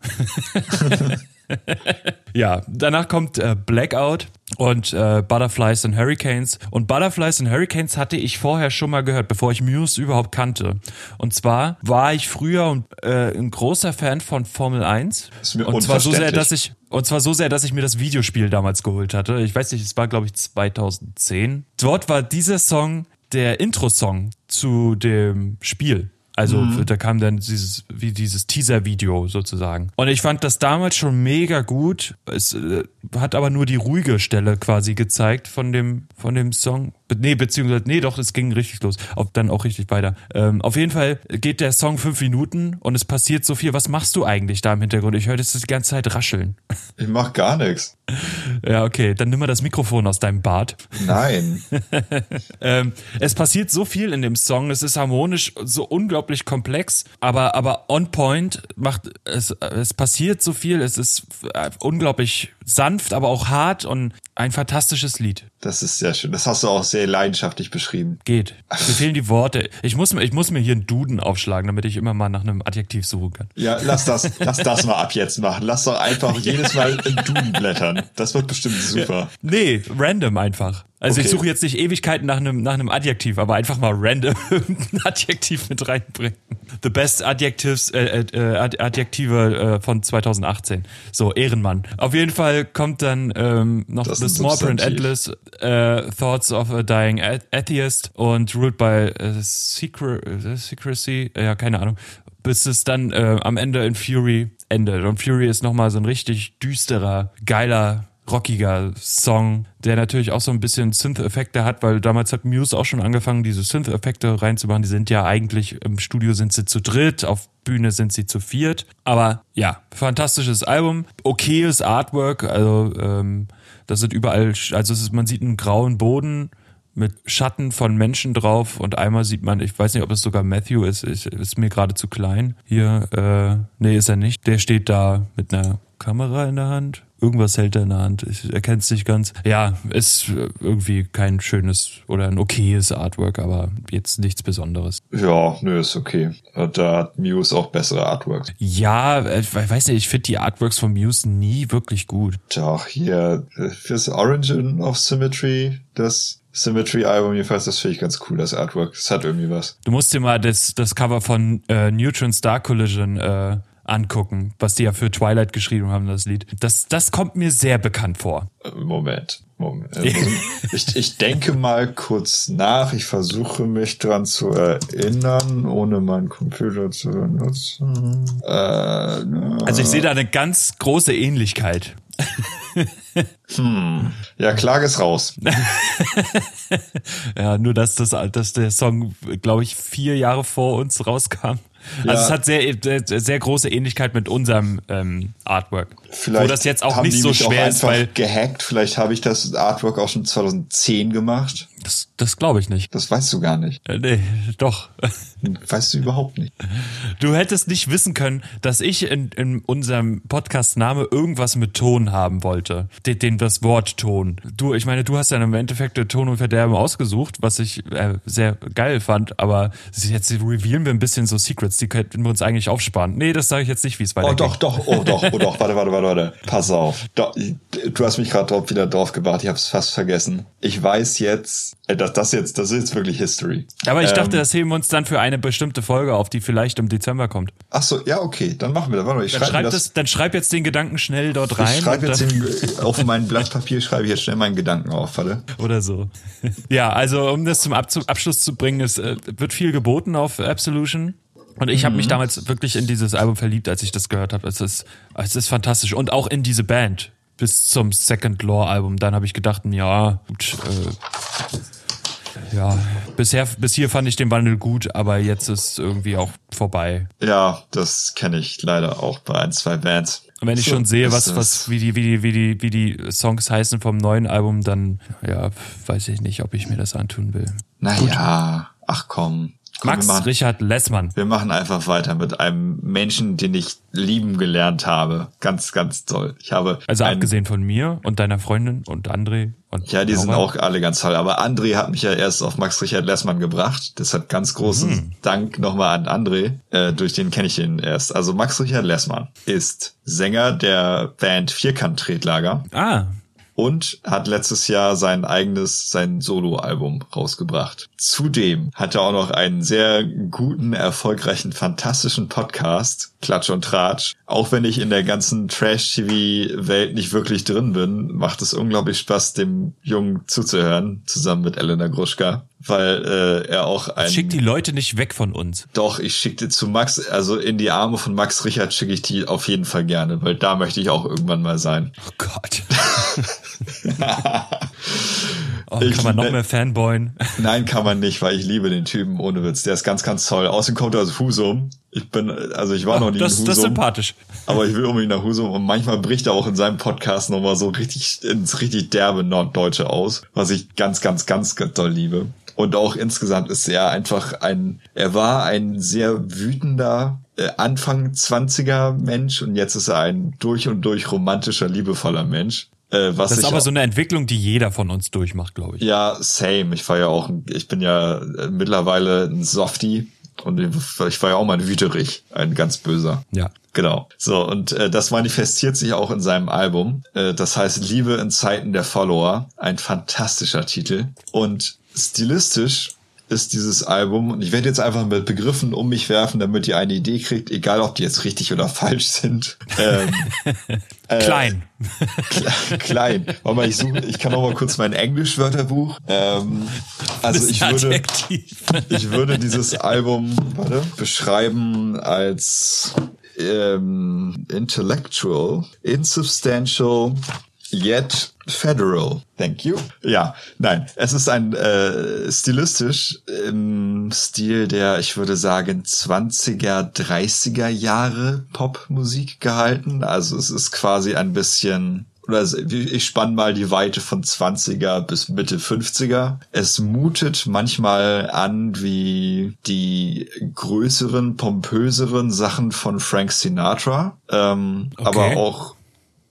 [SPEAKER 2] (laughs) (laughs) ja, danach kommt äh, Blackout und äh, Butterflies and Hurricanes. Und Butterflies and Hurricanes hatte ich vorher schon mal gehört, bevor ich Muse überhaupt kannte. Und zwar war ich früher äh, ein großer Fan von Formel 1.
[SPEAKER 1] Ist mir
[SPEAKER 2] und zwar so sehr, dass ich und zwar so sehr, dass ich mir das Videospiel damals geholt hatte. Ich weiß nicht, es war glaube ich 2010. Dort war dieser Song der Intro-Song zu dem Spiel. Also
[SPEAKER 1] Mhm.
[SPEAKER 2] da kam dann dieses wie dieses Teaser-Video sozusagen. Und ich fand das damals schon mega gut. Es äh, hat aber nur die ruhige Stelle quasi gezeigt von dem von dem Song. Nee, beziehungsweise nee, doch, es ging richtig los. Auf, dann auch richtig weiter. Ähm, auf jeden Fall geht der Song fünf Minuten und es passiert so viel. Was machst du eigentlich da im Hintergrund? Ich höre das die ganze Zeit rascheln. (laughs)
[SPEAKER 1] Ich mach gar nichts.
[SPEAKER 2] Ja, okay, dann nimm mal das Mikrofon aus deinem Bart.
[SPEAKER 1] Nein. (laughs)
[SPEAKER 2] Ähm, es passiert so viel in dem Song, es ist harmonisch so unglaublich komplex, aber, aber on point macht es, es passiert so viel, es ist äh, unglaublich sanft, aber auch hart und ein fantastisches Lied.
[SPEAKER 1] Das ist sehr schön. Das hast du auch sehr leidenschaftlich beschrieben.
[SPEAKER 2] Geht. (laughs) Mir fehlen die Worte. Ich muss, mir- ich muss mir hier einen Duden aufschlagen, damit ich immer mal nach einem Adjektiv suchen kann.
[SPEAKER 1] Ja, lass das, (laughs) lass das mal ab jetzt machen. Lass doch einfach jedes Mal im Duden blättern. Das wird bestimmt super.
[SPEAKER 2] Nee, random einfach. Also ich
[SPEAKER 1] Okay.
[SPEAKER 2] suche jetzt nicht Ewigkeiten nach einem, nach einem Adjektiv, aber einfach mal random (laughs) ein Adjektiv mit reinbringen. The best Adjectives, äh, äh, Ad- Adjektive äh, von 2018. So, Ehrenmann. Auf jeden Fall kommt dann ähm, noch
[SPEAKER 1] Das
[SPEAKER 2] The Small Print. Endless, äh, Thoughts of a Dying Atheist und Ruled by äh, Secret, äh, Secrecy, äh, ja, keine Ahnung. Bis es dann äh, am Ende in Fury endet. Und Fury ist nochmal so ein richtig düsterer, geiler rockiger Song, der natürlich auch so ein bisschen Synth-Effekte hat, weil damals hat Muse auch schon angefangen, diese Synth-Effekte reinzumachen. Die sind ja eigentlich, im Studio sind sie zu dritt, auf Bühne sind sie zu viert. Aber ja, fantastisches Album, okayes Artwork, also ähm, das sind überall, also ist, man sieht einen grauen Boden, mit Schatten von Menschen drauf und einmal sieht man, ich weiß nicht, ob es sogar Matthew ist, ist, ist mir gerade zu klein. Hier, äh, nee, ist er nicht. Der steht da mit einer Kamera in der Hand. Irgendwas hält er in der Hand. Ich erkenne es nicht ganz. Ja, ist irgendwie kein schönes oder ein okayes Artwork, aber jetzt nichts Besonderes.
[SPEAKER 1] Ja, nö, ist okay. Da hat Muse auch bessere Artworks.
[SPEAKER 2] Ja, äh, ich weiß nicht, ich finde die Artworks von Muse nie wirklich gut.
[SPEAKER 1] Doch, hier äh, fürs Origin of Symmetry, das Symmetry-Album jedenfalls, das finde ich ganz cool, das Artwork. Das hat irgendwie was.
[SPEAKER 2] Du musst dir mal das, das Cover von äh, Neutron Star Collision äh, angucken, was die ja für Twilight geschrieben haben, das Lied. Das, das kommt mir sehr bekannt vor.
[SPEAKER 1] Moment, Moment. (laughs) Ich, ich denke mal kurz nach. Ich versuche mich dran zu erinnern, ohne meinen Computer zu benutzen. Äh,
[SPEAKER 2] also ich sehe da eine ganz große Ähnlichkeit. (laughs)
[SPEAKER 1] hm. Ja, Klage ist raus. (laughs)
[SPEAKER 2] ja, nur dass das, dass der Song, glaube ich, vier Jahre vor uns rauskam. Also ja. es hat sehr, sehr große Ähnlichkeit mit unserem ähm, Artwork.
[SPEAKER 1] Vielleicht Wo das jetzt auch nicht so schwer ist, weil gehackt. Vielleicht habe ich das Artwork auch schon 2010 gemacht.
[SPEAKER 2] Das, das glaube ich nicht.
[SPEAKER 1] Das weißt du gar nicht.
[SPEAKER 2] Äh, nee, doch.
[SPEAKER 1] Weißt du überhaupt nicht.
[SPEAKER 2] Du hättest nicht wissen können, dass ich in, in unserem Podcast-Name irgendwas mit Ton haben wollte. Den, den, das Wort Ton. Du, ich meine, du hast ja im Endeffekt Ton und Verderben ausgesucht, was ich äh, sehr geil fand, aber jetzt revealen wir ein bisschen so Secrets, die könnten wir uns eigentlich aufsparen. Nee, das sage ich jetzt nicht, wie es weitergeht.
[SPEAKER 1] Oh doch, doch, oh doch, oh doch, warte, warte, warte, warte. Pass auf. Du hast mich gerade wieder drauf gebracht, ich habe es fast vergessen. Ich weiß jetzt, äh, dass das jetzt, das ist jetzt wirklich History.
[SPEAKER 2] Aber ich ähm, dachte, das heben wir uns dann für eine bestimmte Folge auf, die vielleicht im Dezember kommt.
[SPEAKER 1] Ach so, ja, okay, dann machen wir das. Warte mal, ich
[SPEAKER 2] dann, schreib das, das, dann schreib jetzt den Gedanken schnell dort rein.
[SPEAKER 1] Ich schreibe jetzt den, auf mein Blatt Papier schreibe ich jetzt schnell meinen Gedanken auf, warte. (laughs)
[SPEAKER 2] Oder so. Ja, also um das zum Abschluss zu bringen, es äh, wird viel geboten auf Absolution. Und ich habe mich mhm. damals wirklich in dieses Album verliebt, als ich das gehört habe. Es ist, es ist fantastisch. Und auch in diese Band bis zum Second Law Album. Dann habe ich gedacht, ja, gut, äh, ja, bisher, bis hier fand ich den Wandel gut, aber jetzt ist irgendwie auch vorbei.
[SPEAKER 1] Ja, das kenne ich leider auch bei ein, zwei Bands.
[SPEAKER 2] Und wenn ich so, schon sehe, was, was, wie die, wie die, wie die, wie die Songs heißen vom neuen Album, dann, ja, weiß ich nicht, ob ich mir das antun will.
[SPEAKER 1] Naja, ach komm.
[SPEAKER 2] Max machen, Richard Lessmann.
[SPEAKER 1] Wir machen einfach weiter mit einem Menschen, den ich lieben gelernt habe. Ganz, ganz toll. Ich habe.
[SPEAKER 2] Also abgesehen von mir und deiner Freundin und André und.
[SPEAKER 1] Ja, die Laura. sind auch alle ganz toll. Aber André hat mich ja erst auf Max Richard Lessmann gebracht. Deshalb ganz großen mhm. Dank nochmal an André. Äh, durch den kenne ich ihn erst. Also Max Richard Lessmann ist Sänger der Band Vierkant-Tretlager.
[SPEAKER 2] Ah
[SPEAKER 1] und hat letztes Jahr sein eigenes, sein Soloalbum rausgebracht. Zudem hat er auch noch einen sehr guten, erfolgreichen, fantastischen Podcast, Klatsch und Tratsch. Auch wenn ich in der ganzen Trash-TV-Welt nicht wirklich drin bin, macht es unglaublich Spaß, dem Jungen zuzuhören, zusammen mit Elena Gruschka weil äh, er auch ein.
[SPEAKER 2] Schick die Leute nicht weg von uns.
[SPEAKER 1] Doch, ich schicke die zu Max, also in die Arme von Max Richard schicke ich die auf jeden Fall gerne, weil da möchte ich auch irgendwann mal sein.
[SPEAKER 2] Oh Gott. (laughs) (laughs) oh, ich, kann man noch mehr Fanboyen?
[SPEAKER 1] Nein, kann man nicht, weil ich liebe den Typen ohne Witz. Der ist ganz, ganz toll. Außerdem kommt er aus Husum. Ich bin, also ich war Ach, noch nie
[SPEAKER 2] das,
[SPEAKER 1] in Husum.
[SPEAKER 2] Das ist sympathisch.
[SPEAKER 1] Aber ich will unbedingt nach Husum und manchmal bricht er auch in seinem Podcast nochmal so richtig ins richtig derbe Norddeutsche aus, was ich ganz, ganz, ganz, ganz toll liebe. Und auch insgesamt ist er einfach ein, er war ein sehr wütender äh, Anfang 20er Mensch und jetzt ist er ein durch und durch romantischer, liebevoller Mensch.
[SPEAKER 2] Äh, was das ist aber so eine Entwicklung, die jeder von uns durchmacht, glaube ich.
[SPEAKER 1] Ja, same. Ich war ja auch, ich bin ja äh, mittlerweile ein Softie und ich war ja auch mal ein Wüterich, ein ganz böser.
[SPEAKER 2] Ja.
[SPEAKER 1] Genau. So, und äh, das manifestiert sich auch in seinem Album. Äh, das heißt Liebe in Zeiten der Follower. Ein fantastischer Titel. Und stilistisch ist dieses Album, und ich werde jetzt einfach mit Begriffen um mich werfen, damit ihr eine Idee kriegt, egal ob die jetzt richtig oder falsch sind. (laughs) Ähm,
[SPEAKER 2] äh, klein.
[SPEAKER 1] Kle klein. Warte mal, ich suche, ich kann noch mal kurz mein Englisch-Wörterbuch. Ähm, also ich würde, ich würde dieses (laughs) Album warte, beschreiben als ähm, intellectual, insubstantial, yet federal. Thank you. Ja, nein, es ist ein äh, stilistisch im Stil der, ich würde sagen, 20er, 30er Jahre Popmusik gehalten. Also es ist quasi ein bisschen oder ich spann mal die Weite von 20er bis Mitte 50er. Es mutet manchmal an wie die größeren, pompöseren Sachen von Frank Sinatra, ähm, okay. aber auch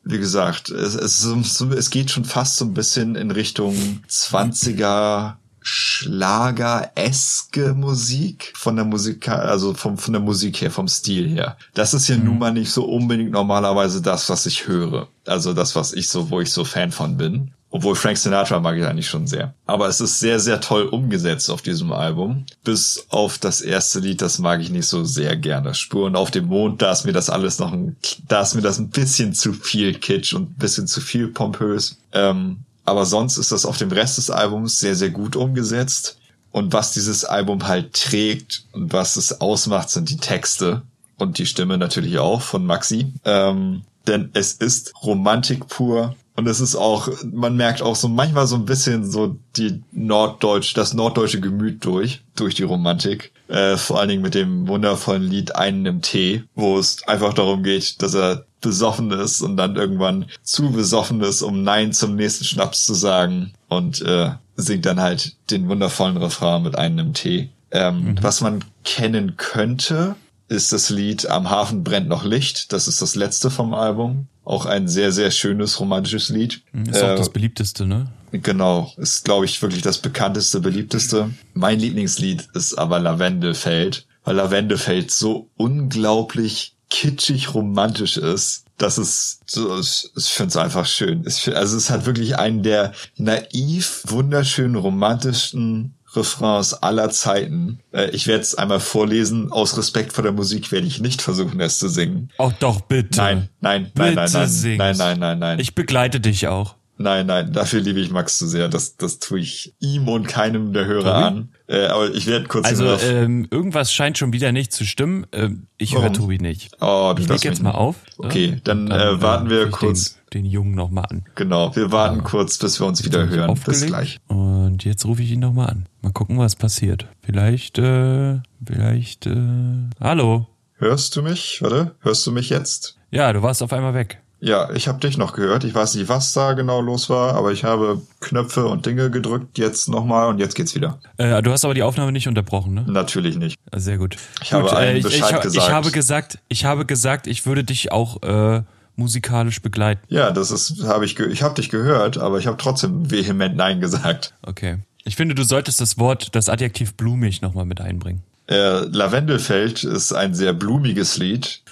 [SPEAKER 1] wie gesagt, es, es, es geht schon fast so ein bisschen in Richtung 20er Schlager-eske Musik von der Musik, also vom, von der Musik her, vom Stil her. Das ist ja mhm. nun mal nicht so unbedingt normalerweise das, was ich höre. Also das, was ich so, wo ich so Fan von bin. Obwohl Frank Sinatra mag ich eigentlich schon sehr. Aber es ist sehr, sehr toll umgesetzt auf diesem Album. Bis auf das erste Lied, das mag ich nicht so sehr gerne. Spuren auf dem Mond, da ist mir das alles noch ein, da ist mir das ein bisschen zu viel Kitsch und ein bisschen zu viel pompös. Ähm, aber sonst ist das auf dem Rest des Albums sehr, sehr gut umgesetzt. Und was dieses Album halt trägt und was es ausmacht, sind die Texte und die Stimme natürlich auch von Maxi. Ähm, denn es ist Romantik pur und es ist auch, man merkt auch so manchmal so ein bisschen so die Norddeutsch, das norddeutsche Gemüt durch, durch die Romantik. Äh, vor allen Dingen mit dem wundervollen Lied Einen im Tee, wo es einfach darum geht, dass er besoffen ist und dann irgendwann zu besoffen ist, um Nein zum nächsten Schnaps zu sagen und äh, singt dann halt den wundervollen Refrain mit Einen im Tee. Ähm, mhm. Was man kennen könnte, ist das Lied Am Hafen brennt noch Licht. Das ist das letzte vom Album. Auch ein sehr, sehr schönes romantisches Lied.
[SPEAKER 2] Ist äh, auch das beliebteste, ne?
[SPEAKER 1] Genau, ist, glaube ich, wirklich das bekannteste, beliebteste. Mein Lieblingslied ist aber Lavendelfeld, weil Lavendelfeld so unglaublich kitschig romantisch ist. Das ist, so, ich finde es einfach schön. also es ist halt wirklich einen der naiv, wunderschönen, romantischsten Refrains aller Zeiten. Äh, ich werde es einmal vorlesen. Aus Respekt vor der Musik werde ich nicht versuchen, es zu singen.
[SPEAKER 2] Auch doch, bitte.
[SPEAKER 1] Nein, nein, nein, nein, nein,
[SPEAKER 2] sing's.
[SPEAKER 1] nein, nein, nein, nein.
[SPEAKER 2] Ich begleite dich auch.
[SPEAKER 1] Nein, nein, dafür liebe ich Max zu sehr. Das, das tue ich ihm und keinem der Hörer Tobi? an. Äh, aber ich werde kurz.
[SPEAKER 2] Also ähm, irgendwas scheint schon wieder nicht zu stimmen. Ähm, ich höre Tobi nicht.
[SPEAKER 1] Oh,
[SPEAKER 2] ich leg jetzt mal auf.
[SPEAKER 1] Okay, dann, dann äh, warten wir kurz.
[SPEAKER 2] Den, den Jungen noch mal an.
[SPEAKER 1] Genau, wir warten ja. kurz, bis wir uns wieder hören. Bis gleich.
[SPEAKER 2] Und jetzt rufe ich ihn noch mal an. Mal gucken, was passiert. Vielleicht, äh, vielleicht. Äh, hallo.
[SPEAKER 1] Hörst du mich? Warte, hörst du mich jetzt?
[SPEAKER 2] Ja, du warst auf einmal weg.
[SPEAKER 1] Ja, ich habe dich noch gehört. Ich weiß nicht, was da genau los war, aber ich habe Knöpfe und Dinge gedrückt. Jetzt nochmal und jetzt geht's wieder.
[SPEAKER 2] Äh, du hast aber die Aufnahme nicht unterbrochen, ne?
[SPEAKER 1] Natürlich nicht.
[SPEAKER 2] Sehr gut.
[SPEAKER 1] Ich gut, habe allen äh, ich, Bescheid
[SPEAKER 2] ich,
[SPEAKER 1] gesagt.
[SPEAKER 2] Ich habe gesagt, ich habe gesagt, ich würde dich auch äh, musikalisch begleiten.
[SPEAKER 1] Ja, das ist habe ich ich habe dich gehört, aber ich habe trotzdem vehement nein gesagt.
[SPEAKER 2] Okay. Ich finde, du solltest das Wort, das Adjektiv blumig nochmal mit einbringen.
[SPEAKER 1] Äh, Lavendelfeld ist ein sehr blumiges Lied. (laughs)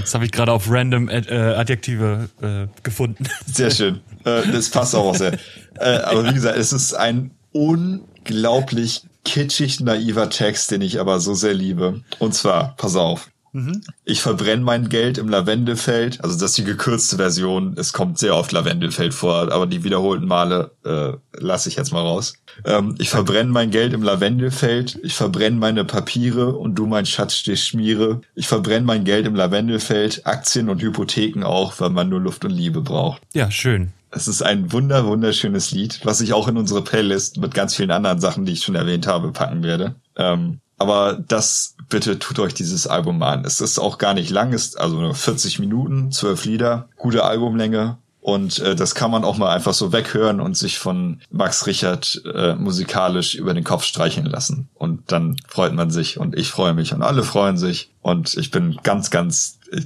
[SPEAKER 2] Das habe ich gerade auf random äh, Adjektive äh, gefunden.
[SPEAKER 1] Sehr schön. Äh, das passt auch sehr. Äh, aber wie gesagt, es ist ein unglaublich kitschig naiver Text, den ich aber so sehr liebe. Und zwar, pass auf. Mhm. Ich verbrenne mein Geld im Lavendelfeld. Also das ist die gekürzte Version. Es kommt sehr oft Lavendelfeld vor, aber die wiederholten Male äh, lasse ich jetzt mal raus. Ähm, ich verbrenne mein Geld im Lavendelfeld. Ich verbrenne meine Papiere und du mein Schatz stehst schmiere. Ich verbrenne mein Geld im Lavendelfeld. Aktien und Hypotheken auch, weil man nur Luft und Liebe braucht.
[SPEAKER 2] Ja, schön.
[SPEAKER 1] Es ist ein wunder, wunderschönes Lied, was ich auch in unsere Playlist mit ganz vielen anderen Sachen, die ich schon erwähnt habe, packen werde. Ähm, aber das bitte tut euch dieses Album an. Es ist auch gar nicht lang, ist also nur 40 Minuten, 12 Lieder, gute Albumlänge. Und äh, das kann man auch mal einfach so weghören und sich von Max Richard äh, musikalisch über den Kopf streicheln lassen. Und dann freut man sich und ich freue mich und alle freuen sich. Und ich bin ganz, ganz, äh,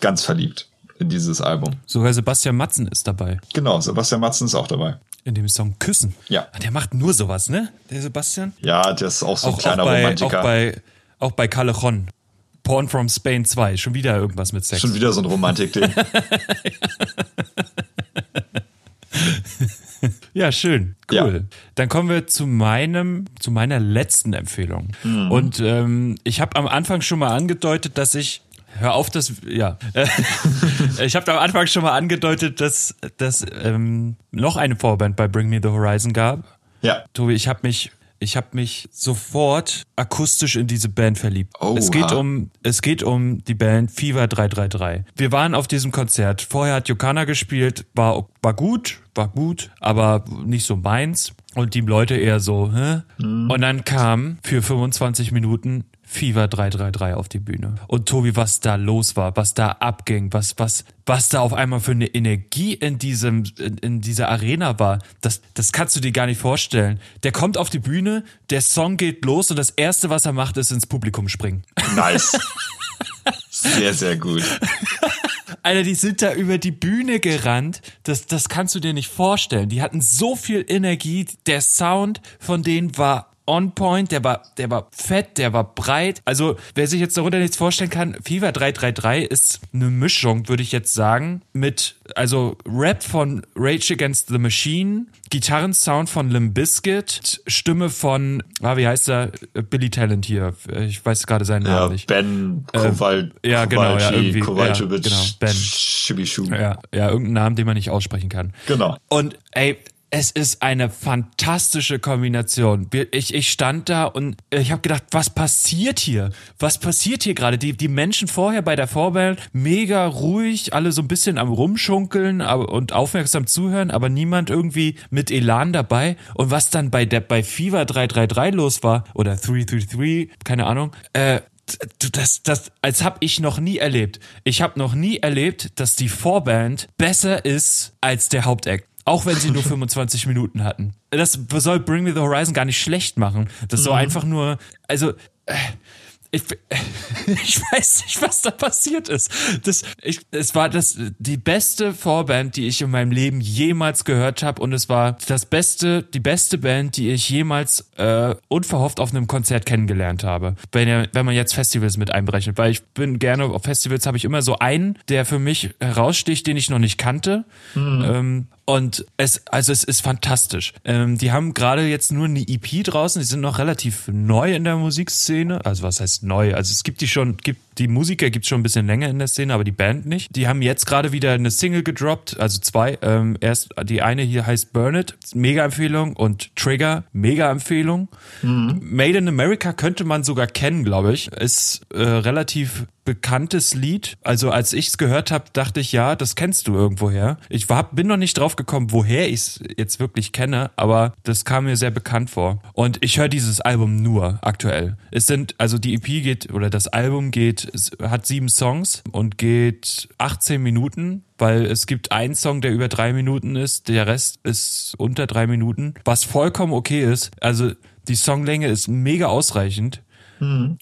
[SPEAKER 1] ganz verliebt in dieses Album.
[SPEAKER 2] Sogar Sebastian Matzen ist dabei.
[SPEAKER 1] Genau, Sebastian Matzen ist auch dabei
[SPEAKER 2] in dem Song Küssen.
[SPEAKER 1] Ja.
[SPEAKER 2] Ah, der macht nur sowas, ne? Der Sebastian?
[SPEAKER 1] Ja, der ist auch so ein kleiner
[SPEAKER 2] auch bei,
[SPEAKER 1] Romantiker.
[SPEAKER 2] Auch bei, auch bei Callejon. Porn from Spain 2. Schon wieder irgendwas mit Sex.
[SPEAKER 1] Schon wieder so ein Romantik-Ding. (laughs)
[SPEAKER 2] ja, schön. Cool. Ja. Dann kommen wir zu meinem, zu meiner letzten Empfehlung. Mhm. Und ähm, ich habe am Anfang schon mal angedeutet, dass ich Hör auf, das ja. (laughs) ich habe am Anfang schon mal angedeutet, dass dass ähm, noch eine Vorband bei Bring Me the Horizon gab.
[SPEAKER 1] Ja.
[SPEAKER 2] Tobi, ich habe mich ich habe mich sofort akustisch in diese Band verliebt. Oh, es geht um es geht um die Band Fever 333. Wir waren auf diesem Konzert. Vorher hat Yokana gespielt, war war gut, war gut, aber nicht so meins und die Leute eher so, hä? Mhm. Und dann kam für 25 Minuten Fever 333 auf die Bühne. Und Tobi, was da los war, was da abging, was, was, was da auf einmal für eine Energie in diesem, in, in dieser Arena war, das, das kannst du dir gar nicht vorstellen. Der kommt auf die Bühne, der Song geht los und das erste, was er macht, ist ins Publikum springen.
[SPEAKER 1] Nice. Sehr, sehr gut. (laughs)
[SPEAKER 2] Alter, die sind da über die Bühne gerannt. Das, das kannst du dir nicht vorstellen. Die hatten so viel Energie. Der Sound von denen war on point, der war, der war fett, der war breit. Also, wer sich jetzt darunter nichts vorstellen kann, FIFA 333 ist eine Mischung, würde ich jetzt sagen, mit, also Rap von Rage Against the Machine, Gitarrensound von Limp Bizkit, Stimme von, ah, wie heißt er? Billy Talent hier. Ich weiß gerade seinen Namen
[SPEAKER 1] Ja,
[SPEAKER 2] nicht.
[SPEAKER 1] Ben Kowal
[SPEAKER 2] Ähm, ja, genau, ja, irgendwie,
[SPEAKER 1] Kowalczyk,
[SPEAKER 2] ja, genau, Ben.
[SPEAKER 1] Shibishu.
[SPEAKER 2] Ja, ja, irgendeinen Namen, den man nicht aussprechen kann.
[SPEAKER 1] Genau.
[SPEAKER 2] Und ey, es ist eine fantastische Kombination. Ich, ich stand da und ich habe gedacht, was passiert hier? Was passiert hier gerade? Die, die Menschen vorher bei der Vorband mega ruhig, alle so ein bisschen am Rumschunkeln und aufmerksam zuhören, aber niemand irgendwie mit Elan dabei. Und was dann bei der bei Fever 333 los war oder 333, keine Ahnung, äh, das, das, als habe ich noch nie erlebt. Ich habe noch nie erlebt, dass die Vorband besser ist als der Hauptact. Auch wenn sie nur (laughs) 25 Minuten hatten. Das soll Bring Me the Horizon gar nicht schlecht machen. Das soll einfach nur, also, äh, ich, (laughs) ich weiß nicht, was da passiert ist. Das, ich, es war das, die beste Vorband, die ich in meinem Leben jemals gehört habe. Und es war das beste, die beste Band, die ich jemals äh, unverhofft auf einem Konzert kennengelernt habe. Wenn, ihr, wenn man jetzt Festivals mit einberechnet. Weil ich bin gerne auf Festivals, habe ich immer so einen, der für mich heraussticht, den ich noch nicht kannte. Ähm, und es, also es ist fantastisch. Ähm, die haben gerade jetzt nur eine EP draußen, die sind noch relativ neu in der Musikszene. Also was heißt neu? Also es gibt die schon, gibt die Musiker gibt's schon ein bisschen länger in der Szene, aber die Band nicht. Die haben jetzt gerade wieder eine Single gedroppt, also zwei. Ähm, erst die eine hier heißt Burn It, mega Empfehlung und Trigger, mega Empfehlung. Made in America könnte man sogar kennen, glaube ich. Ist äh, relativ bekanntes Lied. Also als ich es gehört habe, dachte ich, ja, das kennst du irgendwoher. Ich war, bin noch nicht drauf gekommen, woher ich es jetzt wirklich kenne, aber das kam mir sehr bekannt vor. Und ich höre dieses Album nur aktuell. Es sind, also die EP geht, oder das Album geht, es hat sieben Songs und geht 18 Minuten weil es gibt einen Song, der über drei Minuten ist, der Rest ist unter drei Minuten, was vollkommen okay ist. Also die Songlänge ist mega ausreichend.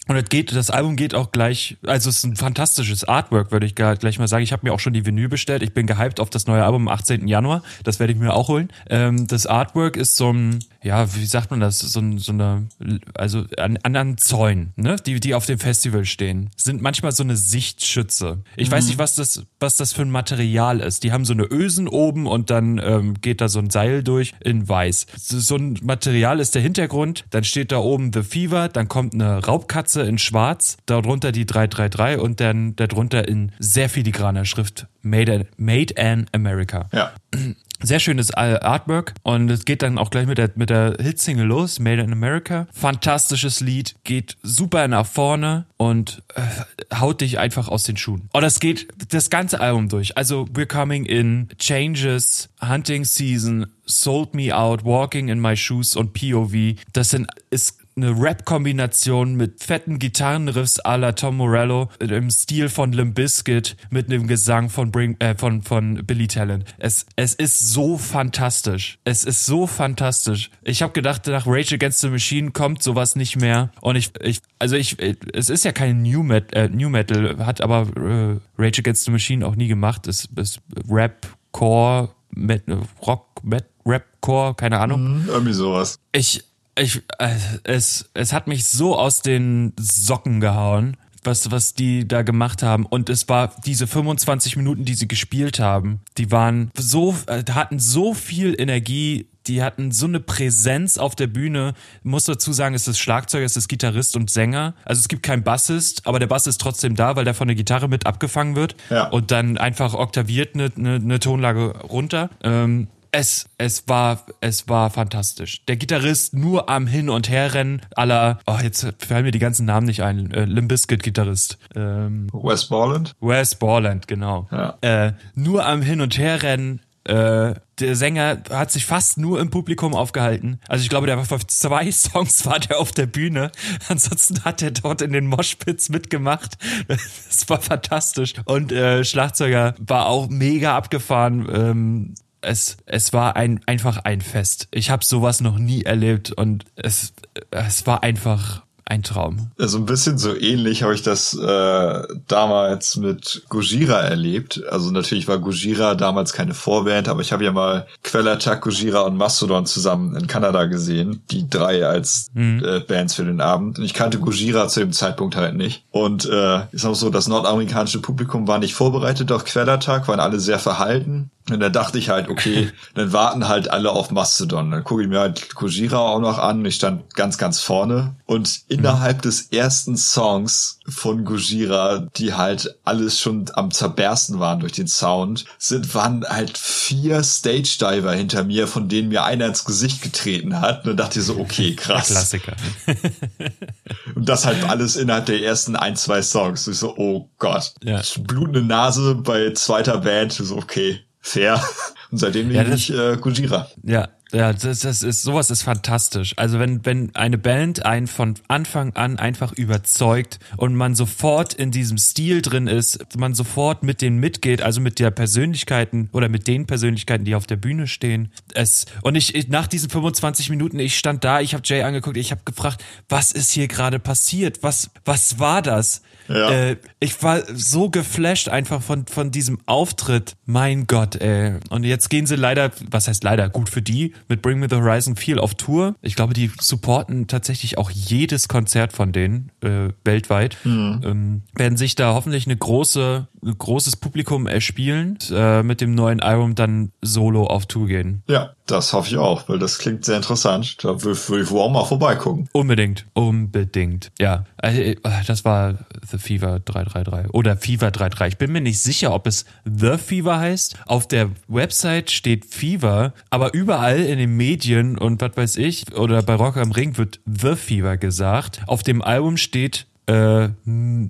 [SPEAKER 2] Und das geht, das Album geht auch gleich, also es ist ein fantastisches Artwork, würde ich gleich mal sagen. Ich habe mir auch schon die Vinyl bestellt. Ich bin gehypt auf das neue Album am 18. Januar. Das werde ich mir auch holen. Ähm, das Artwork ist so ein, ja, wie sagt man das? So, so eine, also an anderen Zäunen, ne? Die, die auf dem Festival stehen, sind manchmal so eine Sichtschütze. Ich weiß nicht, was das, was das für ein Material ist. Die haben so eine Ösen oben und dann ähm, geht da so ein Seil durch in weiß. So so ein Material ist der Hintergrund. Dann steht da oben The Fever, dann kommt eine Raubkatze in schwarz, darunter die 333 und dann darunter in sehr filigraner Schrift Made in, Made in America.
[SPEAKER 1] Ja. (clears throat)
[SPEAKER 2] Sehr schönes äh, Artwork und es geht dann auch gleich mit der, mit der Hitsingle los, Made in America. Fantastisches Lied, geht super nach vorne und äh, haut dich einfach aus den Schuhen. Und das geht das ganze Album durch. Also We're Coming In, Changes, Hunting Season, Sold Me Out, Walking in My Shoes und POV. Das sind, ist eine Rap-Kombination mit fetten Gitarrenriffs à la Tom Morello im Stil von Limp Bizkit mit einem Gesang von, Bring, äh, von, von Billy Talent. Es, es ist so fantastisch. Es ist so fantastisch. Ich habe gedacht, nach Rage Against the Machine kommt sowas nicht mehr. Und ich, ich also ich, es ist ja kein New, Met, äh, New Metal, hat aber äh, Rage Against the Machine auch nie gemacht. Es ist Rap, Core, Met, Rock, Met, Rap, Core, keine Ahnung
[SPEAKER 1] Irgendwie sowas.
[SPEAKER 2] ich, ich, äh, es, es hat mich so aus den Socken gehauen, was, was die da gemacht haben. Und es war diese 25 Minuten, die sie gespielt haben, die waren so, äh, hatten so viel Energie, die hatten so eine Präsenz auf der Bühne. Ich muss dazu sagen, es ist Schlagzeuger, es ist Gitarrist und Sänger. Also es gibt keinen Bassist, aber der Bass ist trotzdem da, weil der von der Gitarre mit abgefangen wird.
[SPEAKER 1] Ja.
[SPEAKER 2] Und dann einfach oktaviert eine, eine, eine Tonlage runter. Ähm, es, es war, es war fantastisch. Der Gitarrist nur am Hin- und Herrennen aller, oh, jetzt fallen mir die ganzen Namen nicht ein, äh, Limp Bizkit Gitarrist. Ähm,
[SPEAKER 1] Wes Borland?
[SPEAKER 2] Wes Borland, genau.
[SPEAKER 1] Ja.
[SPEAKER 2] Äh, nur am Hin- und Herrennen. Äh, der Sänger hat sich fast nur im Publikum aufgehalten. Also ich glaube, der war für zwei (laughs) Songs war der auf der Bühne. Ansonsten hat er dort in den Moshpits mitgemacht. (laughs) Das war fantastisch. Und äh, Schlagzeuger war auch mega abgefahren. Ähm, es, es war ein, einfach ein Fest. Ich habe sowas noch nie erlebt und es, es war einfach ein Traum.
[SPEAKER 1] Also ein bisschen so ähnlich habe ich das äh, damals mit Gojira erlebt. Also natürlich war Gojira damals keine Vorband, aber ich habe ja mal Quellattack, Gojira und Mastodon zusammen in Kanada gesehen. Die drei als mhm. äh, Bands für den Abend. Und ich kannte Gojira zu dem Zeitpunkt halt nicht. Und äh, ist auch so, das nordamerikanische Publikum war nicht vorbereitet auf Quellattack, waren alle sehr verhalten. Und da dachte ich halt, okay, (laughs) dann warten halt alle auf Mastodon. Dann gucke ich mir halt Kojira auch noch an. Ich stand ganz, ganz vorne. Und innerhalb des ersten Songs von Gojira, die halt alles schon am zerbersten waren durch den Sound, sind, waren halt vier Stage Diver hinter mir, von denen mir einer ins Gesicht getreten hat. Und dann dachte ich so, okay, (laughs) krass.
[SPEAKER 2] Klassiker. (laughs)
[SPEAKER 1] Und das halt alles innerhalb der ersten ein, zwei Songs. Ich so, oh Gott. Ja. Blutende Nase bei zweiter Band. Ich so, okay fair. Und seitdem ja, ich äh, Gujira.
[SPEAKER 2] Ja, ja, das, das ist sowas ist fantastisch. Also wenn wenn eine Band einen von Anfang an einfach überzeugt und man sofort in diesem Stil drin ist, man sofort mit denen mitgeht, also mit der Persönlichkeiten oder mit den Persönlichkeiten, die auf der Bühne stehen. Es und ich, ich nach diesen 25 Minuten, ich stand da, ich habe Jay angeguckt, ich habe gefragt, was ist hier gerade passiert? Was was war das? Ja. Äh, ich war so geflasht einfach von, von diesem Auftritt. Mein Gott, ey. Und jetzt gehen sie leider, was heißt leider, gut für die, mit Bring Me the Horizon viel auf Tour. Ich glaube, die supporten tatsächlich auch jedes Konzert von denen äh, weltweit. Mhm. Ähm, werden sich da hoffentlich eine große, großes Publikum erspielen, äh, mit dem neuen Album dann solo auf Tour gehen.
[SPEAKER 1] Ja, das hoffe ich auch, weil das klingt sehr interessant. Da würde ich wohl auch mal vorbeigucken.
[SPEAKER 2] Unbedingt, unbedingt. Ja, äh, das war The Fever 333 oder Fever 33. Ich bin mir nicht sicher, ob es The Fever heißt. Auf der Website steht Fever, aber überall in den Medien und was weiß ich oder bei Rock am Ring wird The Fever gesagt. Auf dem Album steht äh,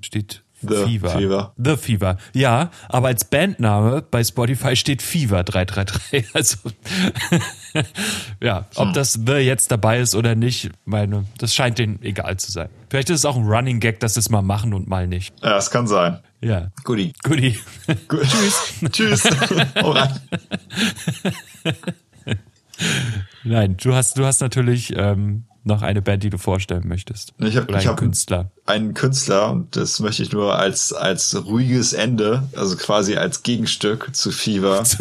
[SPEAKER 2] steht The Fever. Fever. The Fever. Ja, aber als Bandname bei Spotify steht Fever 333. (laughs) Also (laughs) ja, ob hm. das The jetzt dabei ist oder nicht, meine, das scheint denen egal zu sein. Vielleicht ist es auch ein Running Gag, dass sie es mal machen und mal nicht.
[SPEAKER 1] Ja, es kann sein.
[SPEAKER 2] Ja.
[SPEAKER 1] Goodie.
[SPEAKER 2] Goodie.
[SPEAKER 1] Good. (laughs) Tschüss. Tschüss.
[SPEAKER 2] Nein, du hast, du hast natürlich ähm, noch eine Band, die du vorstellen möchtest?
[SPEAKER 1] Ich habe hab Künstler. Einen Künstler und das möchte ich nur als als ruhiges Ende, also quasi als Gegenstück zu Fever. (laughs)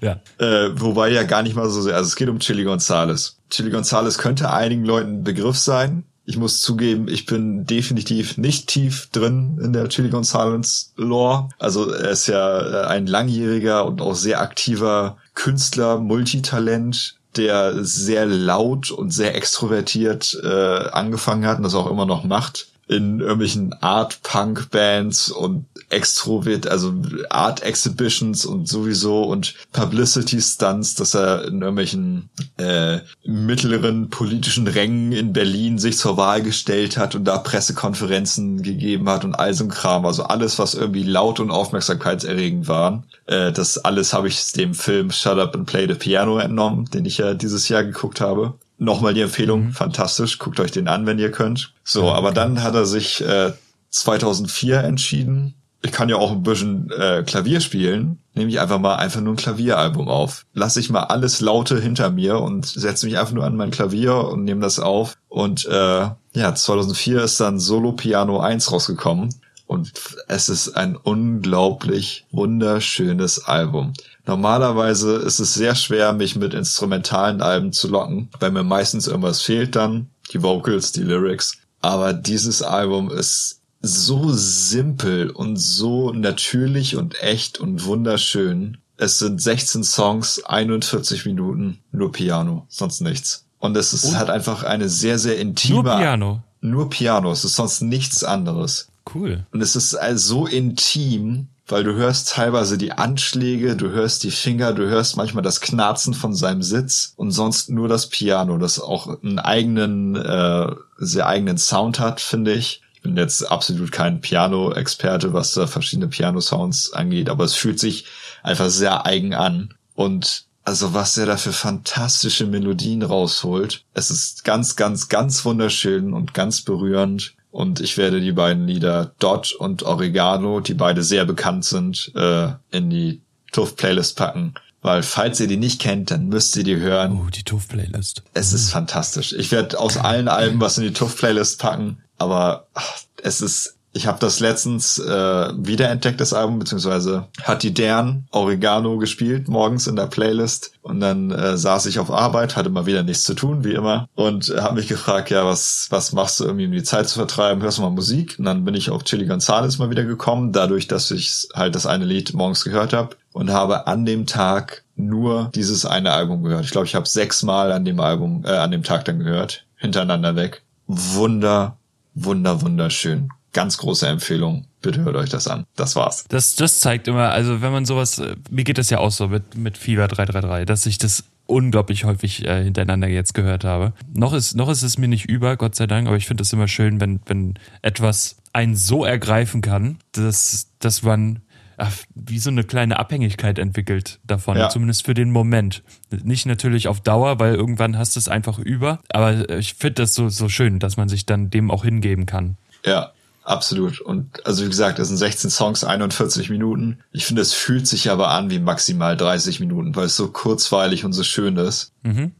[SPEAKER 1] ja. Äh, wobei ja gar nicht mal so sehr. Also es geht um Chili Gonzales. Chili Gonzales könnte einigen Leuten ein Begriff sein. Ich muss zugeben, ich bin definitiv nicht tief drin in der Chili Gonzales Lore. Also er ist ja äh, ein langjähriger und auch sehr aktiver Künstler, Multitalent, der sehr laut und sehr extrovertiert äh, angefangen hat und das auch immer noch macht in irgendwelchen Art-Punk-Bands und Extrovert, also Art-Exhibitions und sowieso und Publicity-Stunts, dass er in irgendwelchen äh, mittleren politischen Rängen in Berlin sich zur Wahl gestellt hat und da Pressekonferenzen gegeben hat und all so ein Kram. Also alles, was irgendwie laut und aufmerksamkeitserregend war. Äh, das alles habe ich dem Film Shut Up and Play the Piano entnommen, den ich ja dieses Jahr geguckt habe. Nochmal die Empfehlung, mhm. fantastisch, guckt euch den an, wenn ihr könnt. So, aber dann hat er sich äh, 2004 entschieden, ich kann ja auch ein bisschen äh, Klavier spielen, nehme ich einfach mal einfach nur ein Klavieralbum auf. Lass ich mal alles Laute hinter mir und setze mich einfach nur an mein Klavier und nehme das auf. Und äh, ja, 2004 ist dann Solo Piano 1 rausgekommen. Und es ist ein unglaublich wunderschönes Album. Normalerweise ist es sehr schwer, mich mit instrumentalen Alben zu locken, weil mir meistens irgendwas fehlt dann, die Vocals, die Lyrics. Aber dieses Album ist so simpel und so natürlich und echt und wunderschön. Es sind 16 Songs, 41 Minuten, nur Piano, sonst nichts. Und es ist, oh. hat einfach eine sehr, sehr intime...
[SPEAKER 2] Nur Piano?
[SPEAKER 1] Nur Piano, es ist sonst nichts anderes.
[SPEAKER 2] Cool.
[SPEAKER 1] Und es ist also so intim, weil du hörst teilweise die Anschläge, du hörst die Finger, du hörst manchmal das Knarzen von seinem Sitz und sonst nur das Piano, das auch einen eigenen, äh, sehr eigenen Sound hat, finde ich. Ich bin jetzt absolut kein Piano-Experte, was da verschiedene Piano-Sounds angeht, aber es fühlt sich einfach sehr eigen an. Und also was er da für fantastische Melodien rausholt. Es ist ganz, ganz, ganz wunderschön und ganz berührend. Und ich werde die beiden Lieder Dot und Oregano, die beide sehr bekannt sind, äh, in die Tuff Playlist packen, weil falls ihr die nicht kennt, dann müsst ihr die hören.
[SPEAKER 2] Oh, die Tuff-Playlist.
[SPEAKER 1] Es ist fantastisch. Ich werde aus allen Alben was in die Tuff-Playlist packen, aber ach, es ist ich habe das letztens äh, wiederentdeckt, das Album, beziehungsweise hat die Dern Oregano gespielt, morgens in der Playlist. Und dann äh, saß ich auf Arbeit, hatte mal wieder nichts zu tun, wie immer. Und äh, habe mich gefragt, ja, was, was machst du irgendwie, um die Zeit zu vertreiben? Hörst du mal Musik? Und dann bin ich auf Chili Gonzales mal wieder gekommen, dadurch, dass ich halt das eine Lied morgens gehört habe. Und habe an dem Tag nur dieses eine Album gehört. Ich glaube, ich habe sechsmal an dem Album, äh, an dem Tag dann gehört, hintereinander weg. Wunder, wunder, wunderschön ganz große Empfehlung. Bitte hört euch das an. Das war's.
[SPEAKER 2] Das, das zeigt immer, also wenn man sowas, äh, mir geht das ja auch so mit, mit Fieber 333, dass ich das unglaublich häufig äh, hintereinander jetzt gehört habe. Noch ist, noch ist es mir nicht über, Gott sei Dank, aber ich finde es immer schön, wenn, wenn etwas einen so ergreifen kann, dass, dass man wie so eine kleine Abhängigkeit entwickelt davon, ja. zumindest für den Moment. Nicht natürlich auf Dauer, weil irgendwann hast du es einfach über, aber ich finde das so, so schön, dass man sich dann dem auch hingeben kann.
[SPEAKER 1] Ja, Absolut. Und also wie gesagt, das sind 16 Songs, 41 Minuten. Ich finde, es fühlt sich aber an wie maximal 30 Minuten, weil es so kurzweilig und so schön ist. Mhm.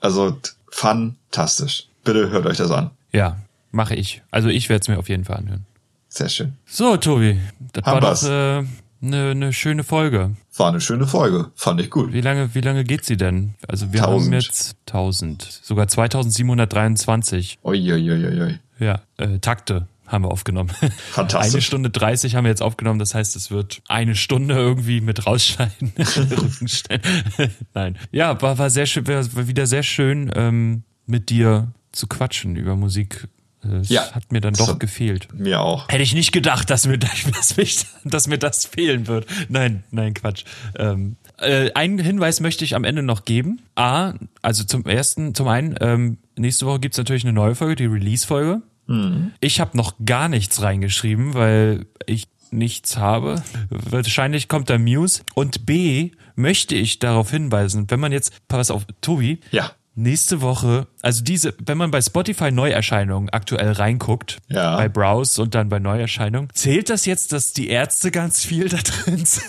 [SPEAKER 1] Also fantastisch. Bitte hört euch das an.
[SPEAKER 2] Ja, mache ich. Also ich werde es mir auf jeden Fall anhören.
[SPEAKER 1] Sehr schön.
[SPEAKER 2] So, Tobi, das Haben war doch äh, eine, eine schöne Folge.
[SPEAKER 1] War eine schöne Folge, fand ich gut.
[SPEAKER 2] Wie lange, wie lange geht sie denn? Also wir 1000. haben jetzt 1000, sogar 2723.
[SPEAKER 1] Uiuiuiui.
[SPEAKER 2] Ja, äh, Takte haben wir aufgenommen. (laughs) Fantastisch. Eine Stunde 30 haben wir jetzt aufgenommen, das heißt, es wird eine Stunde irgendwie mit rausschneiden. (laughs) Nein. Ja, war, war sehr schön, war wieder sehr schön, ähm, mit dir zu quatschen über Musik. Das ja, hat mir dann doch hat gefehlt.
[SPEAKER 1] Mir auch.
[SPEAKER 2] Hätte ich nicht gedacht, dass mir, (laughs) dass, mich, dass mir das fehlen wird. Nein, nein, Quatsch. Ähm, äh, einen Hinweis möchte ich am Ende noch geben. A, also zum ersten, zum einen, ähm, nächste Woche gibt's natürlich eine neue Folge, die Release-Folge. Mhm. Ich habe noch gar nichts reingeschrieben, weil ich nichts habe. Wahrscheinlich kommt da Muse. Und B, möchte ich darauf hinweisen, wenn man jetzt, pass auf, Tobi.
[SPEAKER 1] Ja.
[SPEAKER 2] Nächste Woche, also diese, wenn man bei Spotify Neuerscheinungen aktuell reinguckt,
[SPEAKER 1] ja.
[SPEAKER 2] bei Browse und dann bei Neuerscheinungen, zählt das jetzt, dass die Ärzte ganz viel da drin sind?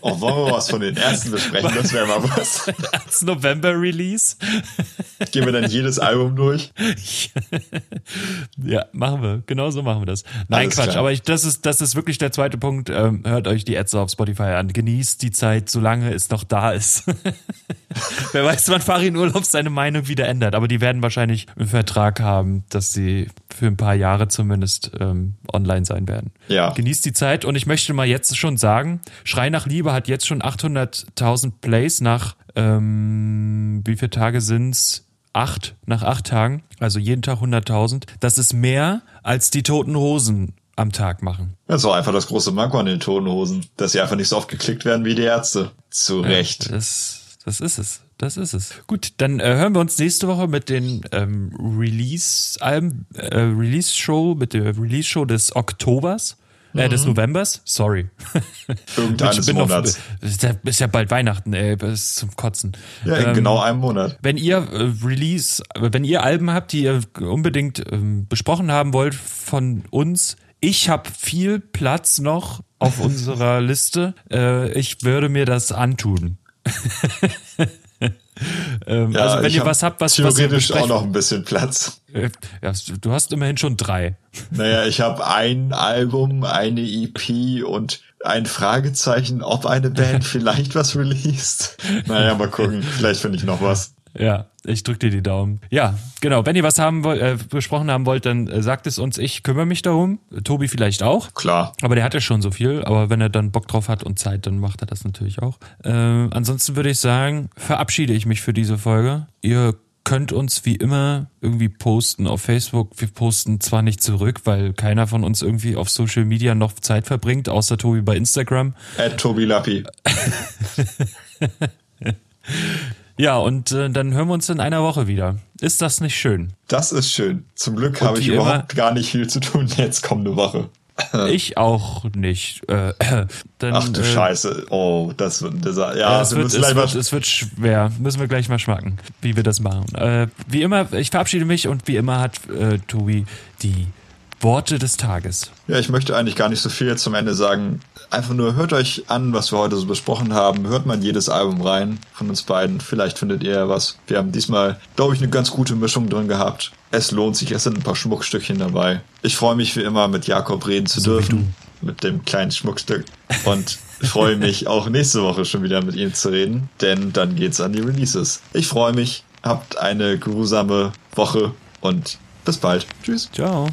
[SPEAKER 1] Oh, wollen wir was von den Ärzten besprechen? Das wäre mal was.
[SPEAKER 2] Als November-Release.
[SPEAKER 1] Gehen wir dann jedes Album durch?
[SPEAKER 2] ja, machen wir. Genau so machen wir das. Nein, Alles Quatsch, klar. aber ich, das ist, das ist wirklich der zweite Punkt. Ähm, hört euch die Ärzte auf Spotify an. Genießt die Zeit, solange es noch da ist. (laughs) Wer weiß, wann Farin Urlaub seine Meinung wieder ändert. Aber die werden wahrscheinlich einen Vertrag haben, dass sie für ein paar Jahre zumindest ähm, online sein werden.
[SPEAKER 1] Ja.
[SPEAKER 2] Genießt die Zeit. Und ich möchte mal jetzt schon sagen, Schrei nach Liebe hat jetzt schon 800.000 Plays nach, ähm, wie viele Tage sind's? Acht, nach acht Tagen. Also jeden Tag 100.000. Das ist mehr als die Toten Hosen am Tag machen.
[SPEAKER 1] Das war einfach das große Manko an den Toten Hosen, dass sie einfach nicht so oft geklickt werden wie die Ärzte. Zu Recht.
[SPEAKER 2] Ja, das, das ist es. Das ist es. Gut, dann äh, hören wir uns nächste Woche mit den ähm, Release-Alben, äh, Release-Show, mit der Release-Show des Oktobers. Äh, des mhm. Novembers, sorry.
[SPEAKER 1] Irgendeines Monats.
[SPEAKER 2] Ist ja, ist ja bald Weihnachten, ey, das ist zum Kotzen.
[SPEAKER 1] Ja, in ähm, genau einem Monat.
[SPEAKER 2] Wenn ihr äh, Release, wenn ihr Alben habt, die ihr unbedingt ähm, besprochen haben wollt von uns, ich habe viel Platz noch auf (laughs) unserer Liste. Äh, ich würde mir das antun. (laughs) (laughs)
[SPEAKER 1] ähm, ja, also wenn ihr was habt, was theoretisch was auch noch ein bisschen Platz.
[SPEAKER 2] Äh, ja, du hast immerhin schon drei.
[SPEAKER 1] Naja, ich habe ein Album, eine EP und ein Fragezeichen, ob eine Band (laughs) vielleicht was released. Naja, mal gucken. Vielleicht finde ich noch was.
[SPEAKER 2] Ja, ich drück dir die Daumen. Ja, genau. Wenn ihr was haben wollt, äh, besprochen haben wollt, dann äh, sagt es uns. Ich kümmere mich darum. Tobi vielleicht auch.
[SPEAKER 1] Klar.
[SPEAKER 2] Aber der hat ja schon so viel. Aber wenn er dann Bock drauf hat und Zeit, dann macht er das natürlich auch. Äh, ansonsten würde ich sagen, verabschiede ich mich für diese Folge. Ihr könnt uns wie immer irgendwie posten auf Facebook. Wir posten zwar nicht zurück, weil keiner von uns irgendwie auf Social Media noch Zeit verbringt, außer Tobi bei Instagram.
[SPEAKER 1] At Tobi Lappi. (laughs)
[SPEAKER 2] Ja, und äh, dann hören wir uns in einer Woche wieder. Ist das nicht schön?
[SPEAKER 1] Das ist schön. Zum Glück habe ich überhaupt gar nicht viel zu tun (laughs) jetzt kommende Woche. (laughs)
[SPEAKER 2] Ich auch nicht. Äh, (clears throat)
[SPEAKER 1] dann, Ach du äh, Scheiße. Oh, das wird. Das, ja,
[SPEAKER 2] ja es, wird, es, wird, es wird schwer. Müssen wir gleich mal schmacken, wie wir das machen. Äh, wie immer, ich verabschiede mich und wie immer hat äh, Tobi die Worte des Tages.
[SPEAKER 1] Ja, ich möchte eigentlich gar nicht so viel zum Ende sagen. Einfach nur hört euch an, was wir heute so besprochen haben. Hört mal jedes Album rein von uns beiden. Vielleicht findet ihr ja was. Wir haben diesmal, glaube ich, eine ganz gute Mischung drin gehabt. Es lohnt sich. Es sind ein paar Schmuckstückchen dabei. Ich freue mich wie immer, mit Jakob reden zu so dürfen. Mit dem kleinen Schmuckstück. Und freue mich (laughs) auch nächste Woche schon wieder mit ihm zu reden. Denn dann geht's an die Releases. Ich freue mich. Habt eine geruhsame Woche und bis bald. Tschüss.
[SPEAKER 2] Ciao.